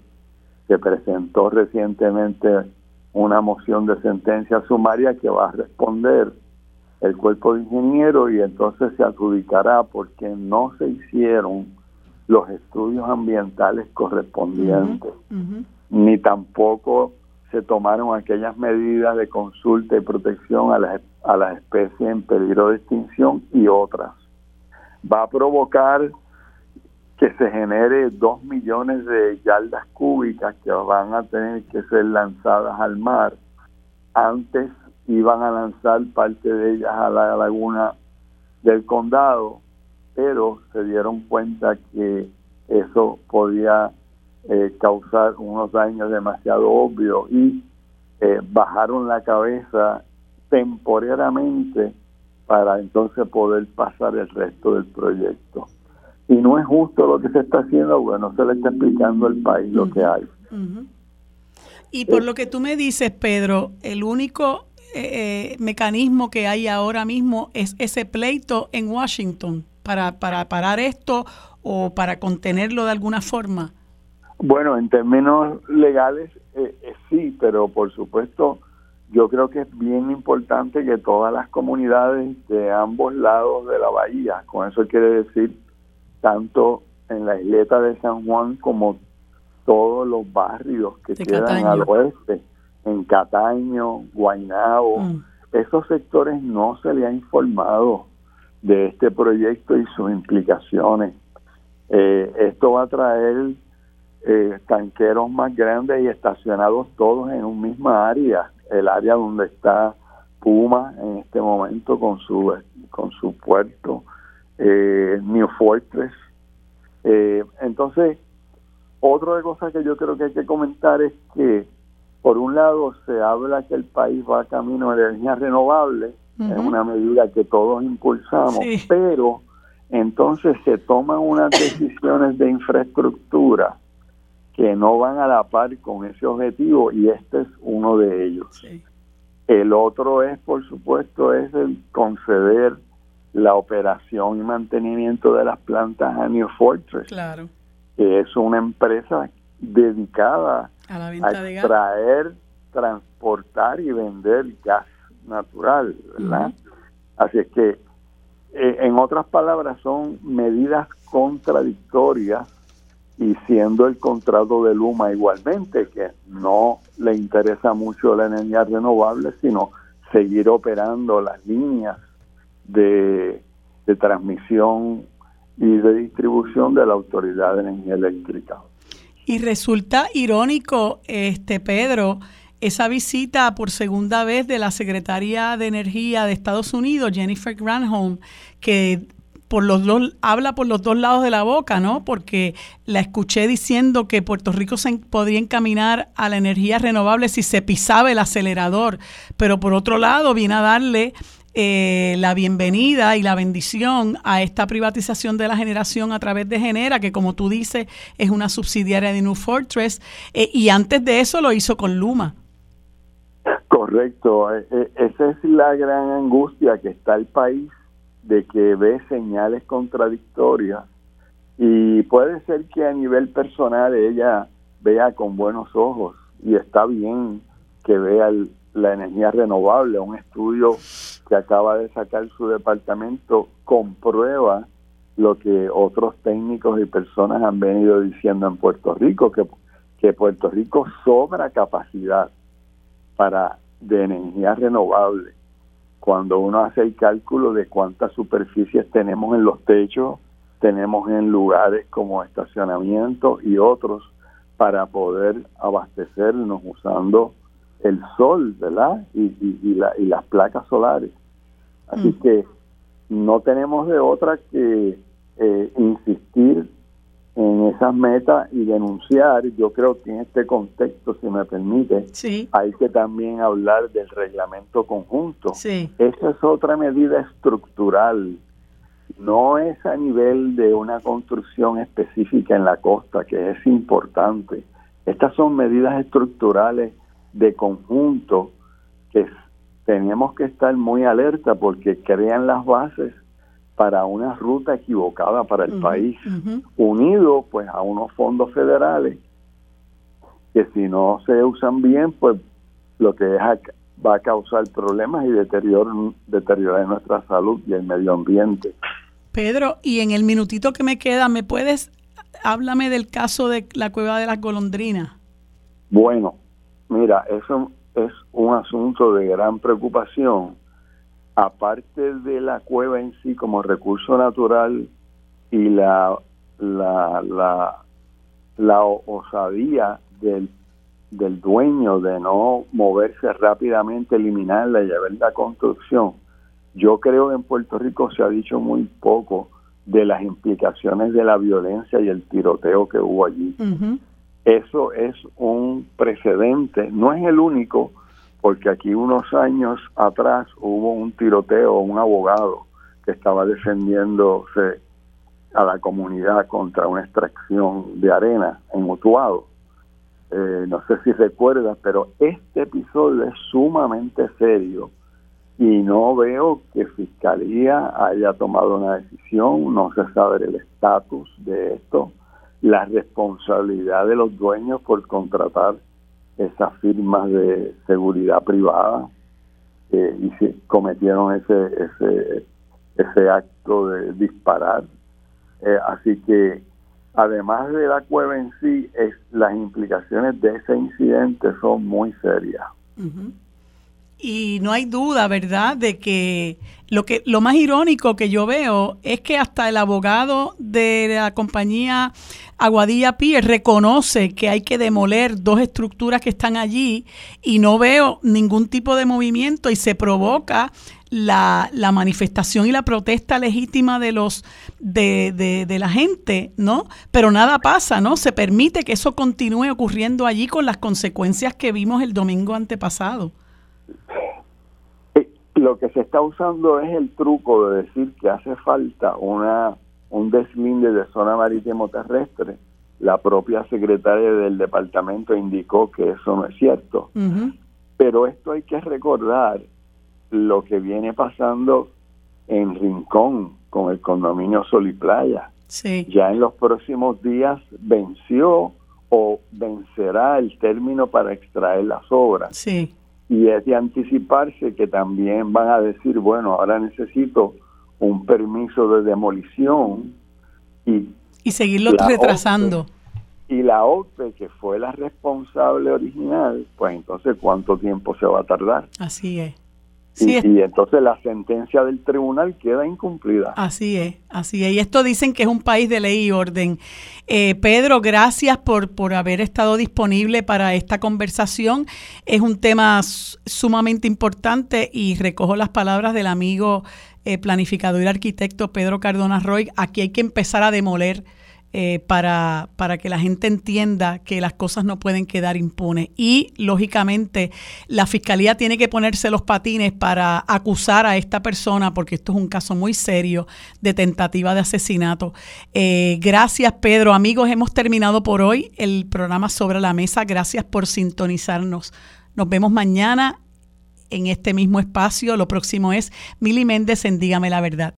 que presentó recientemente una moción de sentencia sumaria que va a responder el cuerpo de ingeniero y entonces se adjudicará porque no se hicieron los estudios ambientales correspondientes, ni tampoco se tomaron aquellas medidas de consulta y protección a las, a las especies en peligro de extinción y otras. Va a provocar que se genere dos millones de yardas cúbicas que van a tener que ser lanzadas al mar. Antes iban a lanzar parte de ellas a la laguna del condado, pero se dieron cuenta que eso podía eh, causar unos daños demasiado obvios y eh, bajaron la cabeza temporariamente para entonces poder pasar el resto del proyecto. Y no es justo lo que se está haciendo, bueno, se le está explicando al país lo que hay. Y por lo que tú me dices, Pedro, el único eh, mecanismo que hay ahora mismo es ese pleito en Washington para, para parar esto o para contenerlo de alguna forma. Bueno, en términos legales eh, eh, sí, pero por supuesto yo creo que es bien importante que todas las comunidades de ambos lados de la bahía, con eso quiere decir tanto en la isleta de San Juan como todos los barrios que quedan al oeste, en Cataño, Guaynabo, mm. esos sectores no se le ha informado de este proyecto y sus implicaciones. Eh, esto va a traer eh, tanqueros más grandes y estacionados todos en un misma área, el área donde está Puma en este momento con su con su puerto, eh, New Fortress. Eh, entonces, otra de cosas que yo creo que hay que comentar es que, por un lado, se habla que el país va camino de energía renovable, es una medida que todos impulsamos, pero entonces se toman unas decisiones de infraestructura que no van a la par con ese objetivo y este es uno de ellos. El otro es, por supuesto, es el conceder la operación y mantenimiento de las plantas a New Fortress, claro. que es una empresa dedicada a, extraer, transportar y vender gas natural, ¿verdad? Así es que, eh, en otras palabras, son medidas contradictorias y siendo el contrato de Luma igualmente, que no le interesa mucho la energía renovable, sino seguir operando las líneas de, transmisión y de distribución de la Autoridad de Energía Eléctrica. Y resulta irónico, este Pedro, esa visita por segunda vez de la Secretaria de Energía de Estados Unidos, Jennifer Granholm, que por los dos, habla por los dos lados de la boca, ¿no? Porque la escuché diciendo que Puerto Rico se podría encaminar a la energía renovable si se pisaba el acelerador, pero por otro lado viene a darle eh, la bienvenida y la bendición a esta privatización de la generación a través de Genera, que como tú dices es una subsidiaria de New Fortress, eh, y antes de eso lo hizo con Luma. Correcto, e, e, esa es la gran angustia que está el país de que ve señales contradictorias y puede ser que a nivel personal ella vea con buenos ojos y está bien que vea la energía renovable. Un estudio que acaba de sacar su departamento comprueba lo que otros técnicos y personas han venido diciendo en Puerto Rico, que, que Puerto Rico sobra capacidad para de energía renovable cuando uno hace el cálculo de cuántas superficies tenemos en los techos, tenemos en lugares como estacionamiento y otros para poder abastecernos usando el sol, ¿verdad? Y, y, las placas solares. Así mm. que no tenemos de otra que eh, insistir en esas metas y denunciar, yo creo que en este contexto, si me permite, hay que también hablar del reglamento conjunto. Sí. Esa es otra medida estructural, no es a nivel de una construcción específica en la costa, que es importante. Estas son medidas estructurales de conjunto que tenemos que estar muy alerta porque crean las bases para una ruta equivocada para el país, unido pues a unos fondos federales que si no se usan bien, pues lo que es va a causar problemas y deterioro, deteriorar nuestra salud y el medio ambiente. Pedro, y en el minutito que me queda, ¿me puedes, háblame del caso de la cueva de las golondrinas? Bueno, mira, eso es un asunto de gran preocupación. Aparte de la cueva en sí como recurso natural y la, la, la, la osadía del del dueño de no moverse rápidamente, eliminarla y llevar la construcción. Yo creo que en Puerto Rico se ha dicho muy poco de las implicaciones de la violencia y el tiroteo que hubo allí. Eso es un precedente, no es el único, porque aquí unos años atrás hubo un tiroteo, un abogado que estaba defendiéndose a la comunidad contra una extracción de arena en Utuado. Eh, no sé si recuerdas, pero este episodio es sumamente serio y no veo que Fiscalía haya tomado una decisión, no se sabe el estatus de esto, la responsabilidad de los dueños por contratar esas firmas de seguridad privada eh, y si cometieron ese, ese, ese acto de disparar. Eh, así que además de la cueva en sí, es, las implicaciones de ese incidente son muy serias. Y no hay duda, ¿verdad?, de que lo que lo más irónico que yo veo es que hasta el abogado de la compañía Aguadilla Pier reconoce que hay que demoler dos estructuras que están allí y no veo ningún tipo de movimiento y se provoca la, la manifestación y la protesta legítima de los de, de, de, la gente, ¿no? Pero nada pasa, ¿no? Se permite que eso continúe ocurriendo allí con las consecuencias que vimos el domingo antepasado. Eh, lo que se está usando es el truco de decir que hace falta una un deslinde de zona marítimo terrestre. La propia secretaria del departamento indicó que eso no es cierto. Pero esto hay que recordar lo que viene pasando en Rincón con el condominio Sol y Playa. Ya en los próximos días venció o vencerá el término para extraer las obras. Y es de anticiparse que también van a decir, bueno, ahora necesito un permiso de demolición y, y seguirlo retrasando. y la OPE, que fue la responsable original, pues entonces, ¿cuánto tiempo se va a tardar? Así es y, entonces la sentencia del tribunal queda incumplida. Así es, así es. Y esto dicen que es un país de ley y orden. Eh, Pedro, gracias por, por haber estado disponible para esta conversación. Es un tema sumamente importante y recojo las palabras del amigo eh, planificador y arquitecto Pedro Cardona Roy. Aquí hay que empezar a demoler eh, para, para que la gente entienda que las cosas no pueden quedar impunes. Y, lógicamente, la fiscalía tiene que ponerse los patines para acusar a esta persona, porque esto es un caso muy serio de tentativa de asesinato. Eh, gracias, Pedro. Amigos, hemos terminado por hoy el programa Sobre la Mesa. Gracias por sintonizarnos. Nos vemos mañana en este mismo espacio. Lo próximo es Mili Méndez en Dígame la Verdad.